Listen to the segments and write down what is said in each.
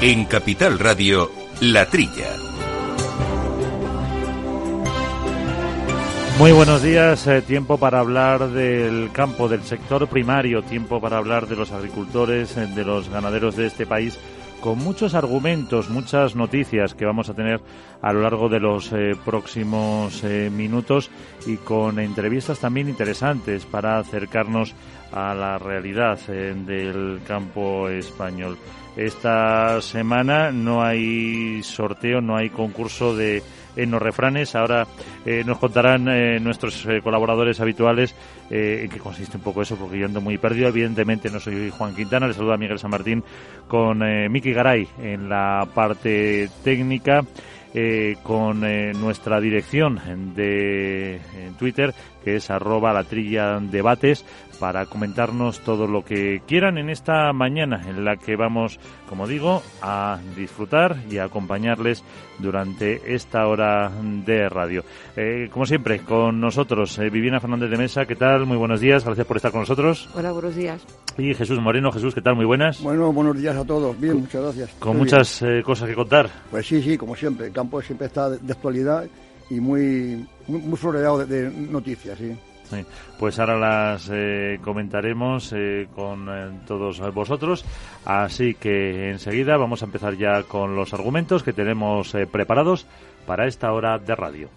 En Capital Radio, La Trilla. Muy buenos días. Eh, tiempo para hablar del campo, del sector primario, tiempo para hablar de los agricultores, eh, de los ganaderos de este país con muchos argumentos, muchas noticias que vamos a tener a lo largo de los eh, próximos minutos y con entrevistas también interesantes para acercarnos a la realidad del campo español. Esta semana no hay sorteo, no hay concurso de en los refranes. Ahora eh, nos contarán eh, nuestros eh, colaboradores habituales en qué consiste un poco eso, porque yo ando muy perdido. Evidentemente no soy Juan Quintana, le saluda Miguel San Martín con Miki Garay en la parte técnica. con nuestra dirección de Twitter, que es arroba la trilla debates, para comentarnos todo lo que quieran en esta mañana en la que vamos, como digo, a disfrutar y a acompañarles durante esta hora de radio. Eh, como siempre, con nosotros, eh, Viviana Fernández de Mesa, ¿qué tal? Muy buenos días, gracias por estar con nosotros. Hola, buenos días. Y Jesús Moreno, Jesús, ¿qué tal? Muy buenas. Bueno, buenos días a todos. Bien, muchas gracias. Con muchas eh, cosas que contar. Pues sí, sí, como siempre. El campo siempre está de, actualidad y muy, muy, floreado de noticias, sí pues ahora las eh, comentaremos eh, con eh, todos vosotros. Así que enseguida vamos a empezar ya con los argumentos que tenemos preparados para esta hora de radio.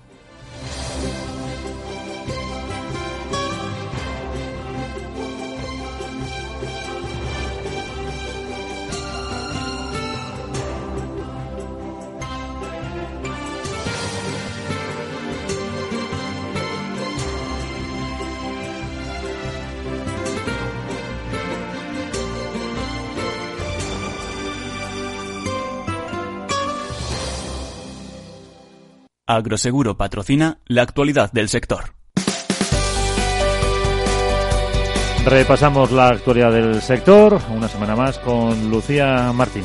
Agroseguro patrocina la actualidad del sector. Repasamos la actualidad del sector una semana más con Lucía Martín.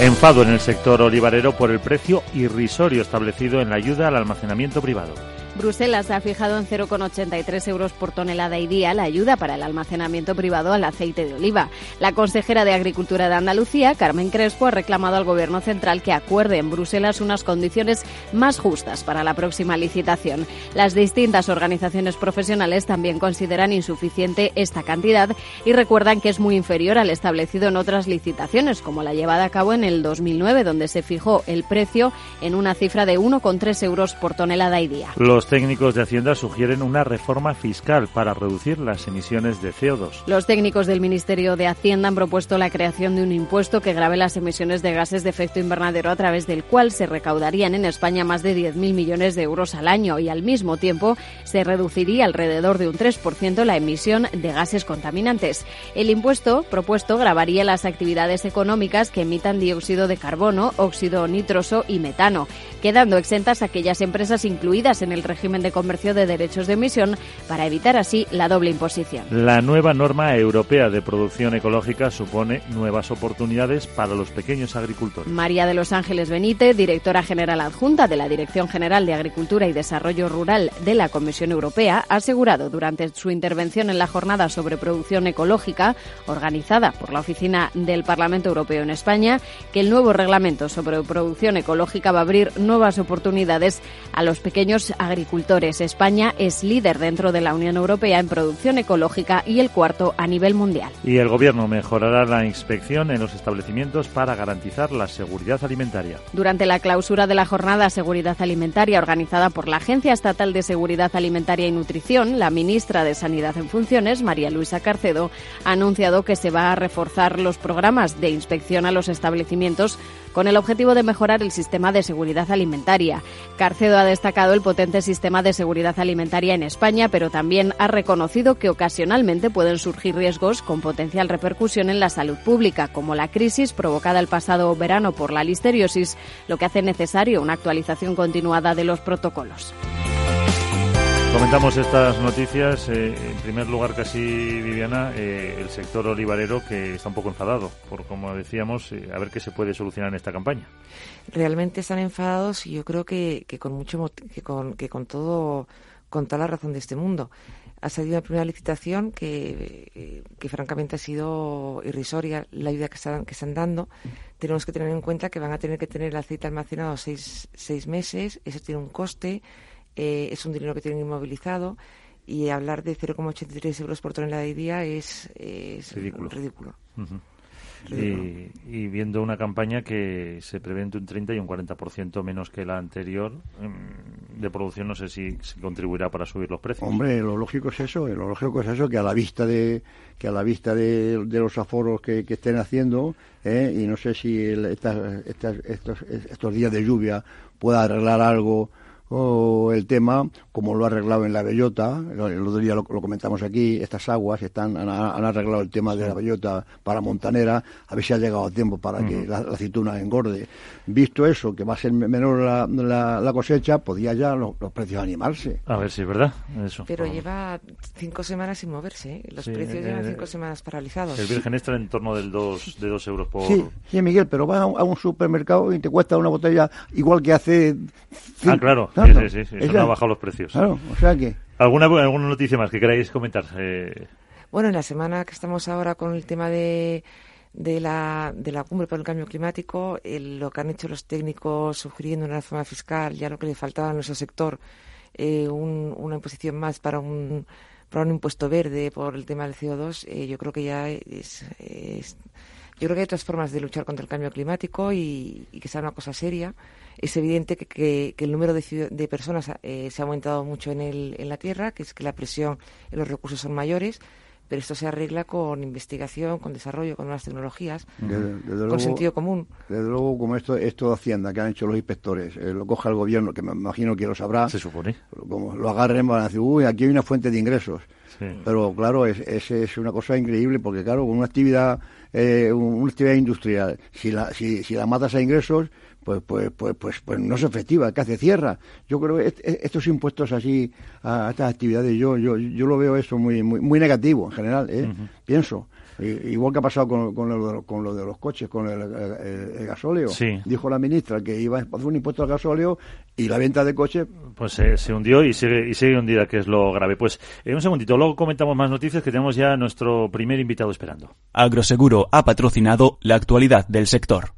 Enfado en el sector olivarero por el precio irrisorio establecido en la ayuda al almacenamiento privado. Bruselas ha fijado en 0,83 euros por tonelada y día la ayuda para el almacenamiento privado al aceite de oliva. La consejera de Agricultura de Andalucía, Carmen Crespo, ha reclamado al Gobierno central que acuerde en Bruselas unas condiciones más justas para la próxima licitación. Las distintas organizaciones profesionales también consideran insuficiente esta cantidad y recuerdan que es muy inferior al establecido en otras licitaciones, como la llevada a cabo en el 2009, donde se fijó el precio en una cifra de 1,3 euros por tonelada y día. Técnicos de Hacienda sugieren una reforma fiscal para reducir las emisiones de CO2. Los técnicos del Ministerio de Hacienda han propuesto la creación de un impuesto que grave las emisiones de gases de efecto invernadero a través del cual se recaudarían en España más de 10.000 millones de euros al año y al mismo tiempo se reduciría alrededor de un 3% la emisión de gases contaminantes. El impuesto propuesto grabaría las actividades económicas que emitan dióxido de carbono, óxido nitroso y metano, quedando exentas aquellas empresas incluidas en el régimen régimen de comercio de derechos de emisión para evitar así la doble imposición. La nueva norma europea de producción ecológica supone nuevas oportunidades para los pequeños agricultores. María de los Ángeles Benítez, directora general adjunta de la Dirección General de Agricultura y Desarrollo Rural de la Comisión Europea, ha asegurado durante su intervención en la jornada sobre producción ecológica organizada por la Oficina del Parlamento Europeo en España que el nuevo reglamento sobre producción ecológica va a abrir nuevas oportunidades a los pequeños agricultores España es líder dentro de la Unión Europea en producción ecológica y el cuarto a nivel mundial. Y el Gobierno mejorará la inspección en los establecimientos para garantizar la seguridad alimentaria. Durante la clausura de la jornada Seguridad Alimentaria organizada por la Agencia Estatal de Seguridad Alimentaria y Nutrición, la ministra de Sanidad en funciones, María Luisa Carcedo, ha anunciado que se va a reforzar los programas de inspección a los establecimientos con el objetivo de mejorar el sistema de seguridad alimentaria. Carcedo ha destacado el potente sistema de seguridad alimentaria en España, pero también ha reconocido que ocasionalmente pueden surgir riesgos con potencial repercusión en la salud pública, como la crisis provocada el pasado verano por la listeriosis, lo que hace necesario una actualización continuada de los protocolos. Comentamos estas noticias. Eh, en primer lugar, casi Viviana, eh, el sector olivarero que está un poco enfadado por, como decíamos, eh, a ver qué se puede solucionar en esta campaña. Realmente están enfadados y yo creo que, que con mucho que con, que con todo con toda la razón de este mundo. Ha salido una primera licitación que, que francamente ha sido irrisoria la ayuda que están, que están dando. Tenemos que tener en cuenta que van a tener que tener el aceite almacenado seis, seis meses, eso tiene un coste, eh, es un dinero que tienen inmovilizado y hablar de 0,83 euros por tonelada de día es, ridículo. ridículo. Y, viendo una campaña que se prevé entre un 30 y un 40% menos que la anterior mm, de producción, no sé si, contribuirá para subir los precios. Hombre, lo lógico es eso, lo lógico es eso, que a la vista de que a la vista de, los aforos que, estén haciendo, ¿eh? y no sé si estos, estos días de lluvia pueda arreglar algo o el tema, como lo ha arreglado en la bellota, el otro día lo, comentamos aquí, estas aguas están, han, arreglado el tema de la bellota para Montanera, a ver si ha llegado a tiempo para que la, aceituna engorde. Visto eso, que va a ser menor la, la, cosecha, podía ya los, precios animarse. A ver si es verdad. Eso. Pero lleva cinco semanas sin moverse, ¿eh? los precios llevan cinco semanas paralizados. El virgen está en torno del dos, de 2 euros por... Sí, sí, Miguel, pero vas a un, supermercado y te cuesta una botella igual que hace... Ah, claro sí, sí, sí, Eso no ha bajado los precios. Claro, o sea que... ¿Alguna, ¿Alguna noticia más que queráis comentar? Eh... Bueno, en la semana que estamos ahora con el tema de, de, la, de la cumbre por el cambio climático, lo que han hecho los técnicos sugiriendo una reforma fiscal, ya lo que le faltaba a nuestro sector, eh, una imposición más para un, para un impuesto verde por el tema del CO2, eh, yo creo que ya es, yo creo que hay otras formas de luchar contra el cambio climático y, y que sea una cosa seria es evidente que, el número de, personas eh, se ha aumentado mucho en, el, en la Tierra, que es que la presión en los recursos son mayores, pero esto se arregla con investigación, con desarrollo, con nuevas tecnologías, con sentido común. Desde luego, como esto, esto de Hacienda que han hecho los inspectores, eh, lo coja el gobierno, que me imagino que lo sabrá. Se supone. Como lo agarren, van a decir, uy, aquí hay una fuente de ingresos. Pero claro, es, es, una cosa increíble porque, claro, con una actividad, eh, una actividad industrial, si la, si, si la matas a ingresos, pues, pues, pues, pues, pues no es efectiva, que hace cierra. Yo creo que estos impuestos así a, estas actividades, yo, yo, yo lo veo eso muy, muy, muy negativo en general, ¿eh? pienso. Igual que ha pasado con, con, lo, de los coches, con el, gasóleo. Dijo la ministra que iba a hacer un impuesto al gasóleo y la venta de coches. Pues se hundió y sigue, y sigue hundida, que es lo grave. Pues en un segundito, luego comentamos más noticias que tenemos ya nuestro primer invitado esperando. Agroseguro ha patrocinado la actualidad del sector.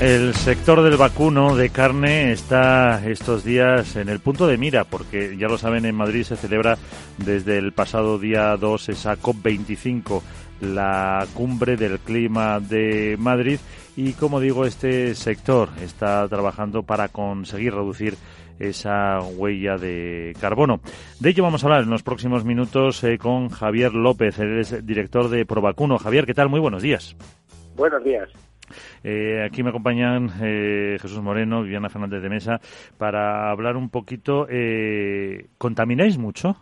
El sector del vacuno de carne está estos días en el punto de mira, porque ya lo saben, en Madrid se celebra desde el pasado día 2 esa COP25, la cumbre del clima de Madrid. Y como digo, este sector está trabajando para conseguir reducir esa huella de carbono. De ello vamos a hablar en los próximos minutos eh, con Javier López, el director de Provacuno. Javier, ¿qué tal? Muy buenos días. Buenos días. Eh, aquí me acompañan eh, Jesús Moreno, Viviana Fernández de Mesa, para hablar un poquito. Eh, ¿Contamináis mucho?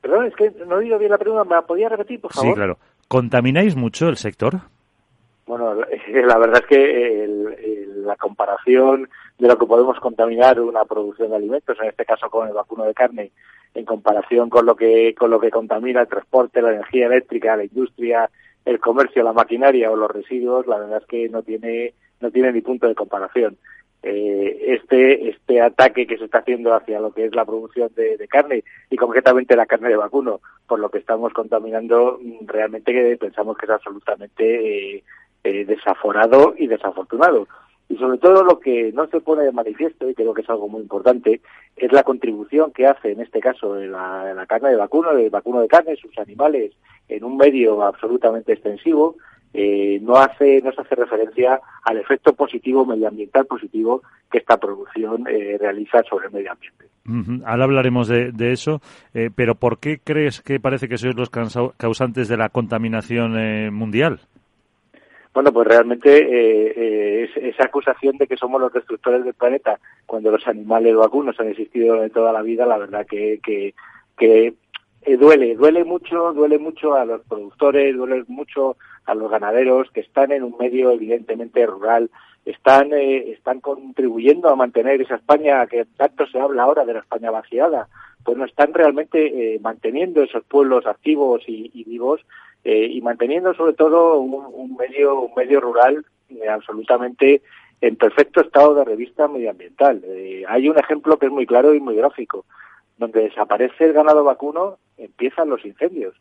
Perdón, es que no he oído bien la pregunta. ¿Me la podía repetir, por favor? Sí, claro. ¿Contamináis mucho el sector? Bueno, la verdad es que la comparación de lo que podemos contaminar una producción de alimentos, en este caso con el vacuno de carne, en comparación con lo que con lo que contamina el transporte, la energía eléctrica, la industria, el comercio, la maquinaria o los residuos, la verdad es que no tiene, no tiene ni punto de comparación. Eh, este, este ataque que se está haciendo hacia lo que es la producción de, carne y concretamente la carne de vacuno, por lo que estamos contaminando, mm, realmente pensamos que es absolutamente eh, eh, desaforado y desafortunado. Y sobre todo lo que no se pone de manifiesto, y creo que es algo muy importante, es la contribución que hace, en este caso, la, carne de vacuno, el vacuno de carne, sus animales, en un medio absolutamente extensivo, eh, no hace no se hace referencia al efecto positivo medioambiental positivo que esta producción eh, realiza sobre el medio ambiente. Ahora hablaremos de, eso, eh, pero ¿por qué crees que parece que sois los causantes de la contaminación mundial? Bueno, pues realmente eh, eh, esa acusación de que somos los destructores del planeta cuando los animales vacunos han existido de toda la vida, la verdad que, que, eh, duele, duele mucho, duele mucho a los productores, duele mucho a los ganaderos que están en un medio evidentemente rural, están, eh, están contribuyendo a mantener esa España que tanto se habla ahora de la España vaciada, pues no están realmente eh, manteniendo esos pueblos activos y vivos eh, y manteniendo sobre todo un, medio un medio rural eh, absolutamente en perfecto estado de revista medioambiental. Eh, hay un ejemplo que es muy claro y muy gráfico. Donde desaparece el ganado vacuno, empiezan los incendios.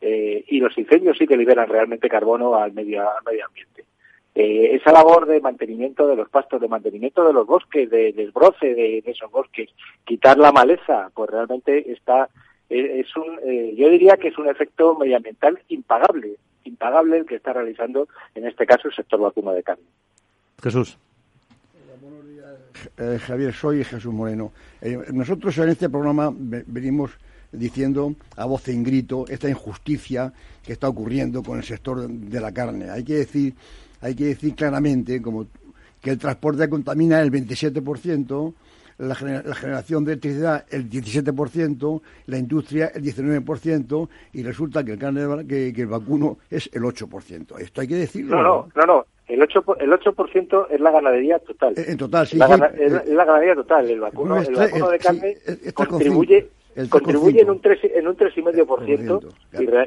y los incendios sí que liberan realmente carbono al medio, medio ambiente. esa labor de mantenimiento de los pastos, de mantenimiento de los bosques, de desbroce de, de, esos bosques, quitar la maleza, pues realmente está eh, es un, eh, yo diría que es un efecto medioambiental impagable, impagable el que está realizando en este caso el sector vacuno de carne. Jesús. buenos días, eh, Javier, soy Jesús Moreno. nosotros en este programa venimos diciendo a voz en grito esta injusticia que está ocurriendo con el sector de la carne. Hay que decir, hay que decir claramente como que el transporte contamina el 27%, la, generación de electricidad el 17%, la industria el 19% y resulta que el carne que, el vacuno es el 8%. Esto hay que decirlo. No, no, no, no. El 8%, el 8% es la ganadería total. En total, sí. La es, la ganadería total. El vacuno, el vacuno de carne contribuye contribuye en un tres en un tres y medio por ciento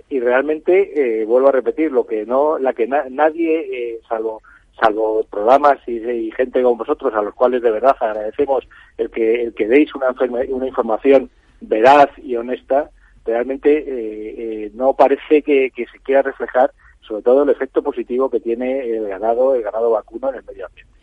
y, realmente eh, vuelvo a repetir lo que no la que nadie eh, salvo salvo programas y, gente como vosotros, a los cuales de verdad agradecemos el que, el que deis una, una información veraz y honesta, realmente eh, eh, no parece que, que, se quiera reflejar sobre todo el efecto positivo que tiene el ganado, el ganado vacuno en el medio ambiente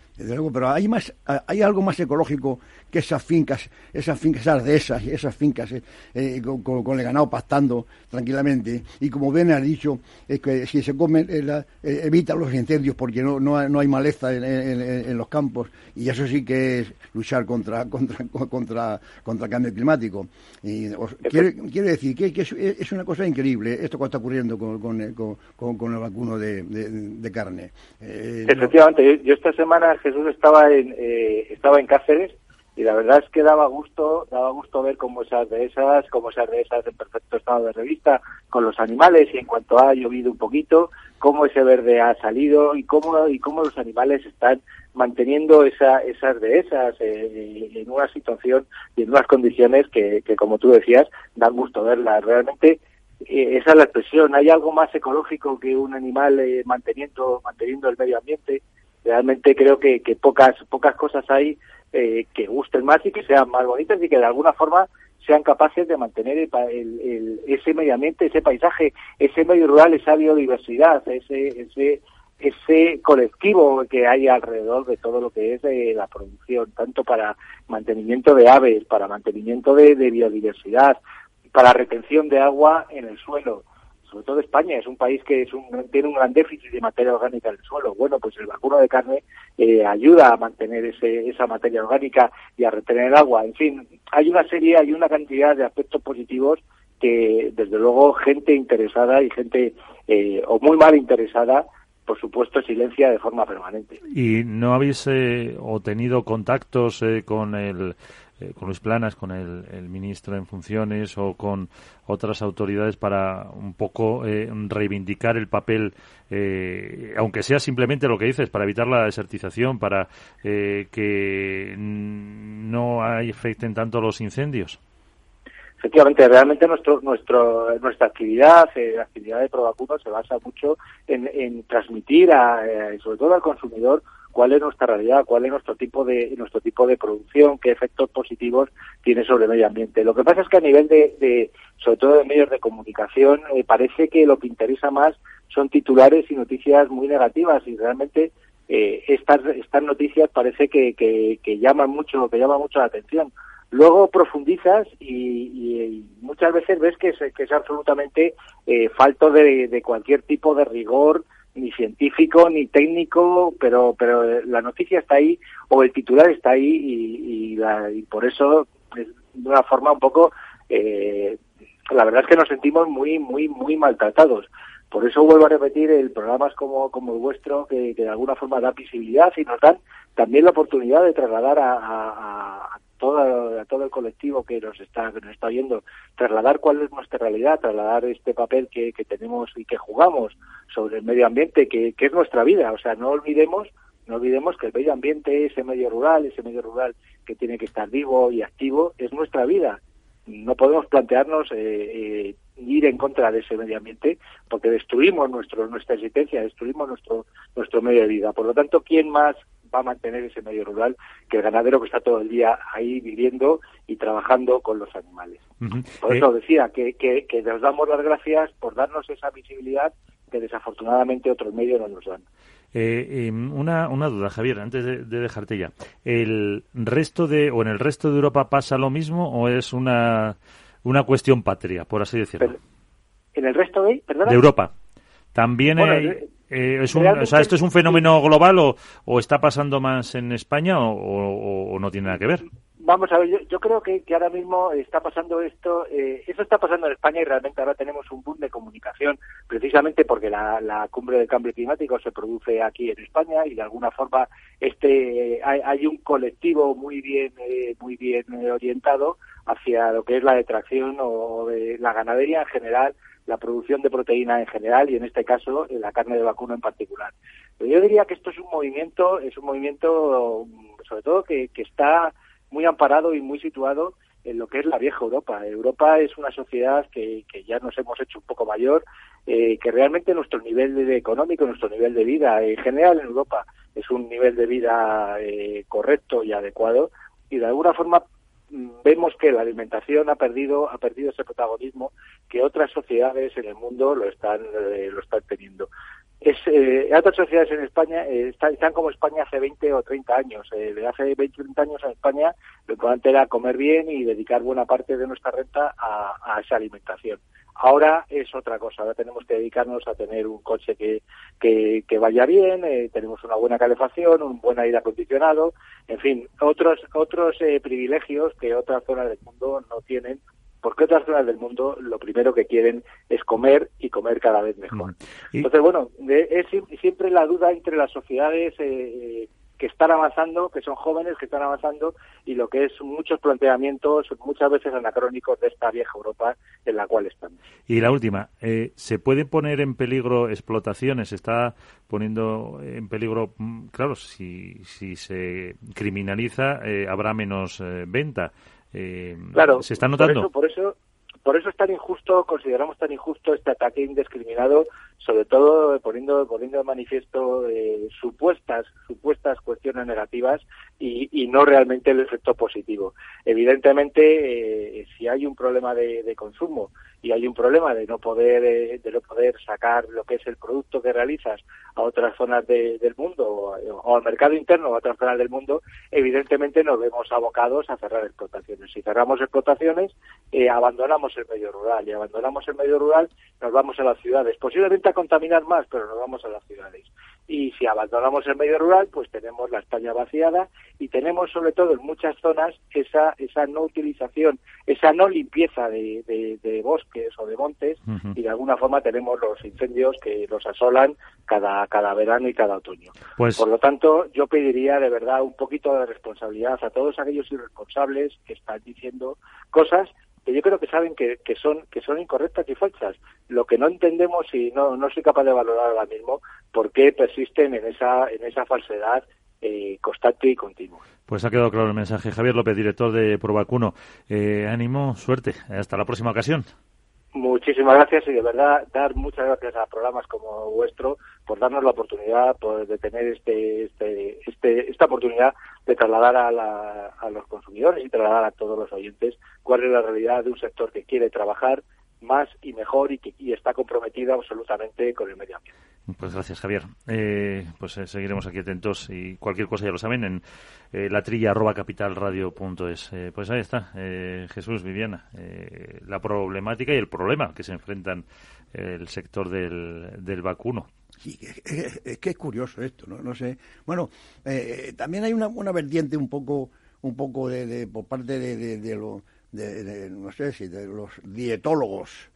pero hay más, hay algo más ecológico que esas fincas, esas fincas, esas dehesas, esas fincas eh, eh, con, el ganado pastando tranquilamente. Y como Ben ha dicho, es que si se comen, eh, evita los incendios porque no, no, hay maleza en, los campos. Y eso sí que es luchar contra, contra, contra, contra el cambio climático. Y quiero, decir que, es, una cosa increíble esto que está ocurriendo con, con, el vacuno de, carne. Efectivamente, yo esta semana Jesús estaba en, eh, estaba en Cáceres y la verdad es que daba gusto, daba gusto ver cómo esas de esas, cómo esas de esas en perfecto estado de revista con los animales y en cuanto ha llovido un poquito, cómo ese verde ha salido y cómo y cómo los animales están manteniendo esa, esas de esas eh, en una situación y en unas condiciones que, como tú decías dan gusto verlas. Realmente eh, esa es la expresión. Hay algo más ecológico que un animal manteniendo manteniendo el medio ambiente realmente creo que, que pocas pocas cosas hay eh, que gusten más y que sean más bonitas y que de alguna forma sean capaces de mantener el, ese medio ambiente, ese paisaje, ese medio rural, esa biodiversidad, ese, ese, ese colectivo que hay alrededor de todo lo que es eh, la producción, tanto para mantenimiento de aves, para mantenimiento de biodiversidad, para retención de agua en el suelo, sobre todo España es un país que es un, tiene un gran déficit de materia orgánica en el suelo. Bueno, pues el vacuno de carne eh, ayuda a mantener ese, esa materia orgánica y a retener el agua. En fin, hay una serie, hay una cantidad de aspectos positivos que, desde luego, gente interesada y gente eh, o muy mal interesada por supuesto, silencia de forma permanente. ¿Y no habéis eh, o tenido contactos con el eh, con Luis Planas, con el, ministro en funciones o con otras autoridades para un poco eh, reivindicar el papel, eh, aunque sea simplemente lo que dices, para evitar la desertización, para que no afecten tanto los incendios. Efectivamente, realmente nuestro, nuestro, nuestra actividad, la actividad de Provacuno se basa mucho en, en transmitir, a, sobre todo al consumidor, cuál es nuestra realidad, cuál es nuestro tipo de nuestro tipo de producción, qué efectos positivos tiene sobre el medio ambiente. Lo que pasa es que a nivel de, sobre todo de medios de comunicación, eh, parece que lo que interesa más son titulares y noticias muy negativas y realmente eh, estas estas noticias parece que, que, llaman mucho que llaman mucho la atención. Luego profundizas y, muchas veces ves que es, que es absolutamente eh, falto de, de cualquier tipo de rigor ni científico ni técnico, pero pero la noticia está ahí o el titular está ahí y, y, por eso de una forma un poco eh, la verdad es que nos sentimos muy muy muy maltratados. Por eso vuelvo a repetir, el programas como, como el vuestro, que, de alguna forma da visibilidad y nos dan también la oportunidad de trasladar a, a, todo, a todo el colectivo que nos está, que nos está viendo, trasladar cuál es nuestra realidad, trasladar este papel que, que tenemos y que jugamos sobre el medio ambiente, que, que es nuestra vida. O sea, no olvidemos no olvidemos que el medio ambiente, ese medio rural, ese medio rural que tiene que estar vivo y activo, es nuestra vida. No podemos plantearnos eh, eh, ir en contra de ese medio ambiente porque destruimos nuestro, nuestra existencia, destruimos nuestro, nuestro medio de vida. Por lo tanto, ¿quién más va a mantener ese medio rural que el ganadero que está todo el día ahí viviendo y trabajando con los animales? Por eso eh, decía que, que, que nos damos las gracias por darnos esa visibilidad que desafortunadamente otros medios no nos dan. Eh, em, una, una duda, Javier, antes de, dejarte ya. ¿El resto de, o en el resto de Europa pasa lo mismo o es una, una cuestión patria, por así decirlo? ¿En el resto de, de Europa? También eh, es un, o sea, ¿esto es un fenómeno global o, o está pasando más en España o, o no tiene nada que ver? Vamos a ver, yo, creo que, ahora mismo está pasando esto, eh, eso está pasando en España y realmente ahora tenemos un boom de comunicación, precisamente porque la, cumbre del cambio climático se produce aquí en España y de alguna forma este hay, un colectivo muy bien eh, muy bien orientado hacia lo que es la detracción o de la ganadería en general, la producción de proteína en general y en este caso la carne de vacuno en particular. Pero yo diría que esto es un movimiento, es un movimiento sobre todo que, que está muy amparado y muy situado en lo que es la vieja Europa. Europa es una sociedad que, que ya nos hemos hecho un poco mayor, eh, que realmente nuestro nivel de económico, nuestro nivel de vida en general en Europa es un nivel de vida eh, correcto y adecuado y de alguna forma mm, vemos que la alimentación ha perdido ha perdido ese protagonismo que otras sociedades en el mundo lo están eh, lo están teniendo es, eh, otras sociedades en España eh, están, como España hace 20 o 30 años. Eh, de hace 20 o 30 años en España lo importante era comer bien y dedicar buena parte de nuestra renta a, esa alimentación. Ahora es otra cosa, ahora tenemos que dedicarnos a tener un coche que, que, que vaya bien, eh, tenemos una buena calefacción, un buen aire acondicionado, en fin, otros, otros privilegios que otras zonas del mundo no tienen porque otras zonas del mundo lo primero que quieren es comer y comer cada vez mejor. Entonces, bueno, es siempre la duda entre las sociedades eh, que están avanzando, que son jóvenes, que están avanzando, y lo que es muchos planteamientos, muchas veces anacrónicos de esta vieja Europa en la cual estamos. Y la última, eh, ¿se puede poner en peligro explotaciones? ¿Se está poniendo en peligro, mm, claro, si, si se criminaliza, eh, habrá menos venta? Eh, claro, ¿Se está notando? Por eso, por eso, es tan injusto, consideramos tan injusto este ataque indiscriminado, sobre todo poniendo, poniendo de manifiesto eh, supuestas, supuestas cuestiones negativas y, y, no realmente el efecto positivo. Evidentemente, eh, si hay un problema de, de consumo y hay un problema de no poder eh, de no poder sacar lo que es el producto que realizas a otras zonas del mundo o, al mercado interno o a otras zonas del mundo, evidentemente nos vemos abocados a cerrar explotaciones. Si cerramos explotaciones, eh, abandonamos el medio rural y abandonamos el medio rural, nos vamos a las ciudades. Posiblemente a contaminar más, pero nos vamos a las ciudades. Y si abandonamos el medio rural, pues tenemos la España vaciada y tenemos sobre todo en muchas zonas esa esa no utilización, esa no limpieza de, de, bosques o de montes y de alguna forma tenemos los incendios que los asolan cada cada verano y cada otoño. Pues... Por lo tanto, yo pediría de verdad un poquito de responsabilidad a todos aquellos irresponsables que están diciendo cosas que yo creo que saben que, que, son que son incorrectas y falsas. Lo que no entendemos y no, no soy capaz de valorar ahora mismo por qué persisten en esa, en esa falsedad eh, constante y continua. Pues ha quedado claro el mensaje. Javier López, director de Provacuno. Eh, ánimo, suerte. Hasta la próxima ocasión. Muchísimas gracias y de verdad dar muchas gracias a programas como vuestro por darnos la oportunidad de tener este, este, este, esta oportunidad de trasladar a, a los consumidores y trasladar a todos los oyentes cuál es la realidad de un sector que quiere trabajar más y mejor y que y está comprometido absolutamente con el medio ambiente. Pues gracias, Javier. Eh, pues eh, seguiremos aquí atentos y cualquier cosa ya lo saben en eh, la trilla arroba capitalradio.es. Eh, pues ahí está, Jesús, Viviana, la problemática y el problema que se enfrentan el sector del, del vacuno. Sí, es, que es curioso esto, ¿no? No sé. Bueno, también hay una, una vertiente un poco, un poco de, por parte de, de, de, no sé si de los dietólogos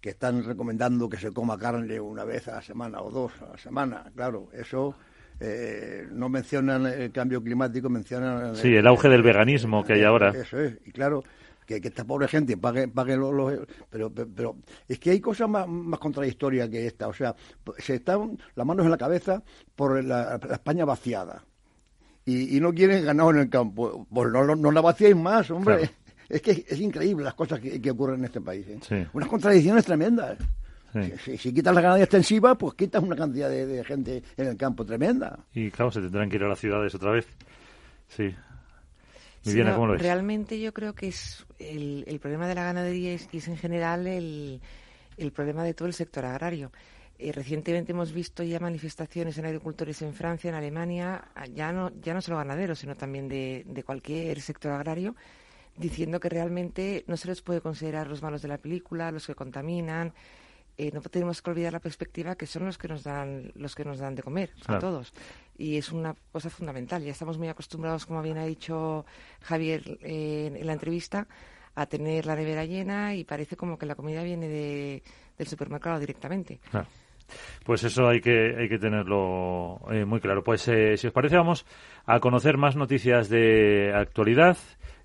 que están recomendando que se coma carne una vez a la semana o dos a la semana. Claro, eso eh, no mencionan el cambio climático, mencionan... Sí, el, auge del veganismo que hay ahora. Eso es, y claro, que, esta pobre gente pague, pague los... pero, pero, es que hay cosas más, más contradictorias que esta. O sea, se están las manos en la cabeza por la, España vaciada. Y, no quieren ganar en el campo. Pues no, no, la vaciáis más, hombre. Es que es increíble las cosas que, ocurren en este país. ¿eh? Unas contradicciones tremendas. Si, quitas la ganadería extensiva, pues quitas una cantidad de, gente en el campo tremenda. Y claro, se tendrán que ir a las ciudades otra vez. Sí. Realmente yo creo que es el, problema de la ganadería es, es en general el, el, problema de todo el sector agrario. Eh, recientemente hemos visto ya manifestaciones en agricultores en Francia, en Alemania, ya no, ya no solo ganaderos, sino también de, de cualquier sector agrario, diciendo que realmente no se les puede considerar los malos de la película, los que contaminan. Eh, no tenemos que olvidar la perspectiva que son los que nos dan los que nos dan de comer a todos y es una cosa fundamental ya estamos muy acostumbrados como bien ha dicho Javier en la entrevista a tener la nevera llena y parece como que la comida viene de, del supermercado directamente Pues eso hay que, hay que tenerlo eh, muy claro. Pues eh, si os parece vamos a conocer más noticias de actualidad.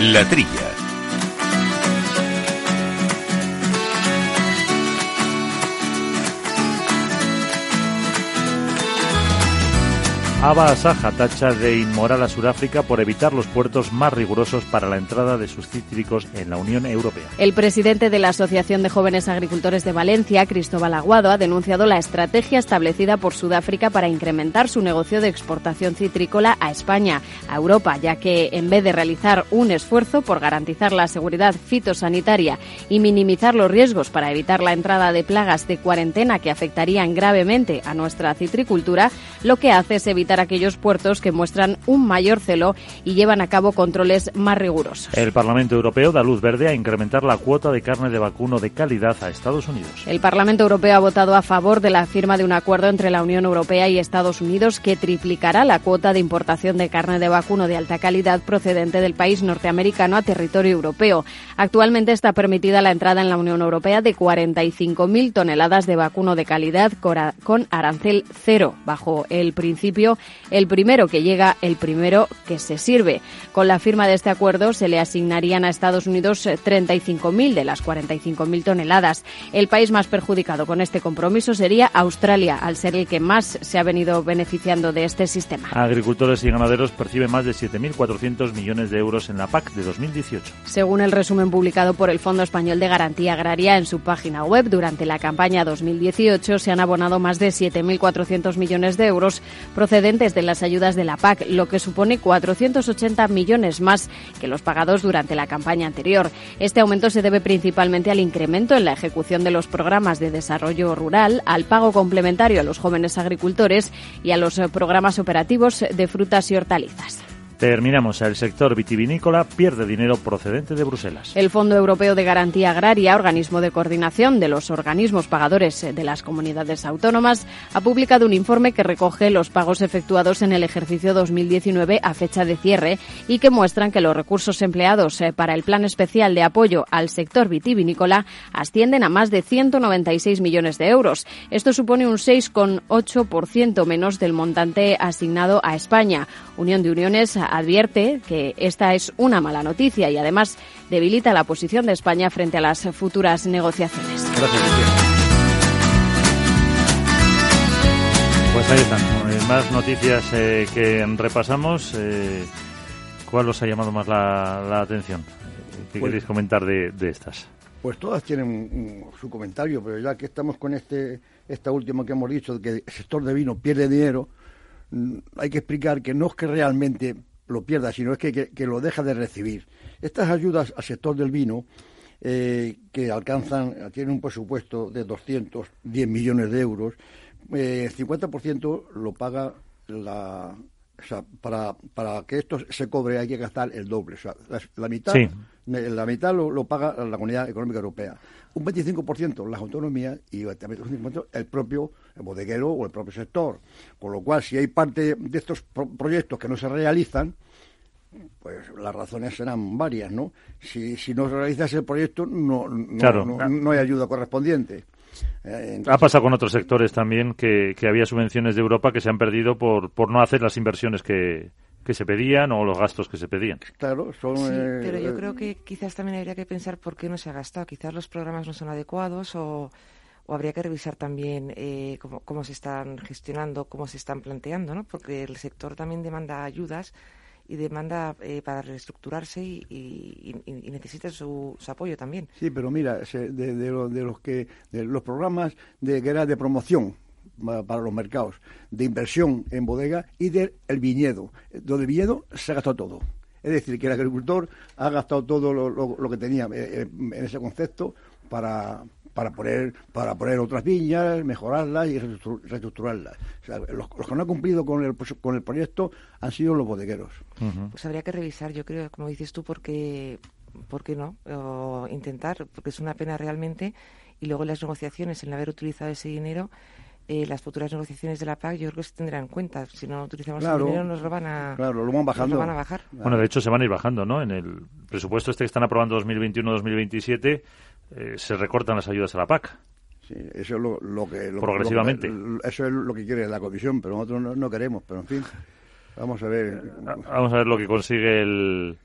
La Trilla Aba Asaja tacha de inmoral a Sudáfrica por evitar los puertos más rigurosos para la entrada de sus cítricos en la Unión Europea. El presidente de la Asociación de Jóvenes Agricultores de Valencia, Cristóbal Aguado, ha denunciado la estrategia establecida por Sudáfrica para incrementar su negocio de exportación citrícola a España, a Europa, ya que en vez de realizar un esfuerzo por garantizar la seguridad fitosanitaria y minimizar los riesgos para evitar la entrada de plagas de cuarentena que afectarían gravemente a nuestra citricultura, lo que hace es evitar aquellos puertos que muestran un mayor celo y llevan a cabo controles más rigurosos. El Parlamento Europeo da luz verde a incrementar la cuota de carne de vacuno de calidad a Estados Unidos. El Parlamento Europeo ha votado a favor de la firma de un acuerdo entre la Unión Europea y Estados Unidos que triplicará la cuota de importación de carne de vacuno de alta calidad procedente del país norteamericano a territorio europeo. Actualmente está permitida la entrada en la Unión Europea de 45.000 toneladas de vacuno de calidad con arancel cero, bajo el principio el primero que llega, el primero que se sirve. Con la firma de este acuerdo se le asignarían a Estados Unidos 35.000 de las 45.000 toneladas. El país más perjudicado con este compromiso sería Australia, al ser el que más se ha venido beneficiando de este sistema. Agricultores y ganaderos perciben más de 7.400 millones de euros en la PAC de 2018. Según el resumen publicado por el Fondo Español de Garantía Agraria en su página web, durante la campaña 2018 se han abonado más de 7.400 millones de euros procedentes de las ayudas de la PAC, lo que supone 480 millones más que los pagados durante la campaña anterior. Este aumento se debe principalmente al incremento en la ejecución de los programas de desarrollo rural, al pago complementario a los jóvenes agricultores y a los programas operativos de frutas y hortalizas. Terminamos. El sector vitivinícola pierde dinero procedente de Bruselas. El Fondo Europeo de Garantía Agraria, organismo de coordinación de los organismos pagadores de las comunidades autónomas, ha publicado un informe que recoge los pagos efectuados en el ejercicio 2019 a fecha de cierre y que muestran que los recursos empleados eh, para el Plan Especial de Apoyo al sector vitivinícola ascienden a más de 196 millones de euros. Esto supone un 6,8% menos del montante asignado a España. Unión de Uniones advierte que esta es una mala noticia y además debilita la posición de España frente a las futuras negociaciones. Pues ahí están, eh, más noticias eh, que repasamos. Eh, ¿Cuál os ha llamado más la, atención? ¿Qué pues queréis comentar de, estas? Pues todas tienen su comentario, pero ya que estamos con este esta última que hemos dicho, de que el sector de vino pierde dinero, mm, hay que explicar que no es que realmente lo pierda, sino es que, lo deja de recibir. Estas ayudas al sector del vino, eh, que alcanzan, tienen un presupuesto de 210 millones de euros, eh, el 50% lo paga la, o sea, para, para que esto se cobre hay que gastar el doble. O sea, la, mitad, la mitad lo, paga la Comunidad Económica Europea. Un 25% las autonomías y un 25% el propio bodeguero o el propio sector. Con lo cual, si hay parte de estos proyectos que no se realizan, pues las razones serán varias, ¿no? Si, si no realizas el proyecto, no, no, no hay ayuda correspondiente. Eh, ha pasado con otros sectores también que, había subvenciones de Europa que se han perdido por, por no hacer las inversiones que, se pedían o los gastos que se pedían. Claro, son, eh, pero yo creo que quizás también habría que pensar por qué no se ha gastado. Quizás los programas no son adecuados o, o habría que revisar también eh, cómo, cómo, se están gestionando, cómo se están planteando, ¿no? Porque el sector también demanda ayudas y demanda eh, para reestructurarse y, necesita su, apoyo también. Sí, pero mira, de, de, los que de los programas de que era de promoción para los mercados, de inversión en bodega y del viñedo. Donde el viñedo se ha gastado todo. Es decir, que el agricultor ha gastado todo lo, que tenía eh, eh, en ese concepto para, para poner para poner otras viñas, mejorarlas y reestructurarlas. los, que no han cumplido con el, con el proyecto han sido los bodegueros. Pues habría que revisar, yo creo, como dices tú, porque ¿por qué no? O intentar, porque es una pena realmente. Y luego las negociaciones, en haber utilizado ese dinero, eh, las futuras negociaciones de la PAC yo creo que se tendrán en cuenta. Si no utilizamos el dinero nos lo van a, claro, lo van bajando. van a bajar. Bueno, de hecho se van a ir bajando, ¿no? En el presupuesto este que están aprobando 2021-2027 eh, se recortan las ayudas a la PAC. Sí, eso es lo, que... Progresivamente. eso es lo que quiere la Comisión, pero nosotros no, queremos, pero en fin, vamos a ver. Vamos a ver lo que consigue el,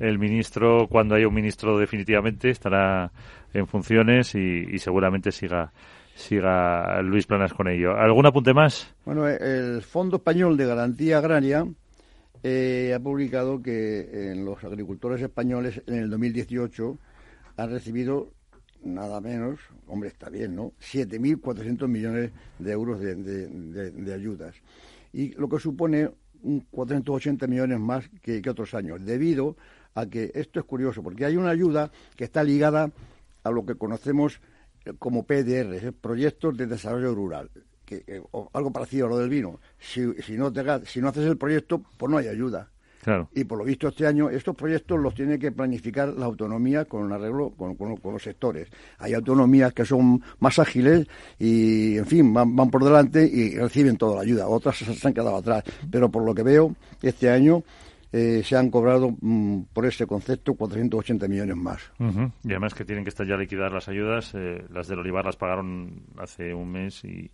el ministro, cuando haya un ministro definitivamente, estará en funciones y, seguramente siga siga Luis Planas con ello. ¿Algún apunte más? Bueno, el Fondo Español de Garantía Agraria eh, ha publicado que en los agricultores españoles en el 2018 han recibido nada menos, hombre, está bien, ¿no? 7.400 millones de euros de, ayudas. Y lo que supone un 480 millones más que, otros años, debido a que esto es curioso, porque hay una ayuda que está ligada a lo que conocemos como PDR, proyectos de desarrollo rural, que, algo parecido a lo del vino. Si, si, no te, si no haces el proyecto, pues no hay ayuda. Y por lo visto este año estos proyectos los tiene que planificar la autonomía con un arreglo con, los sectores. Hay autonomías que son más ágiles y, en fin, van, por delante y reciben toda la ayuda. Otras se han quedado atrás. Pero por lo que veo, este año eh, se han cobrado mm, por ese concepto 480 millones más. Y además que tienen que estar ya liquidadas las ayudas. Eh, las del Olivar las pagaron hace un mes y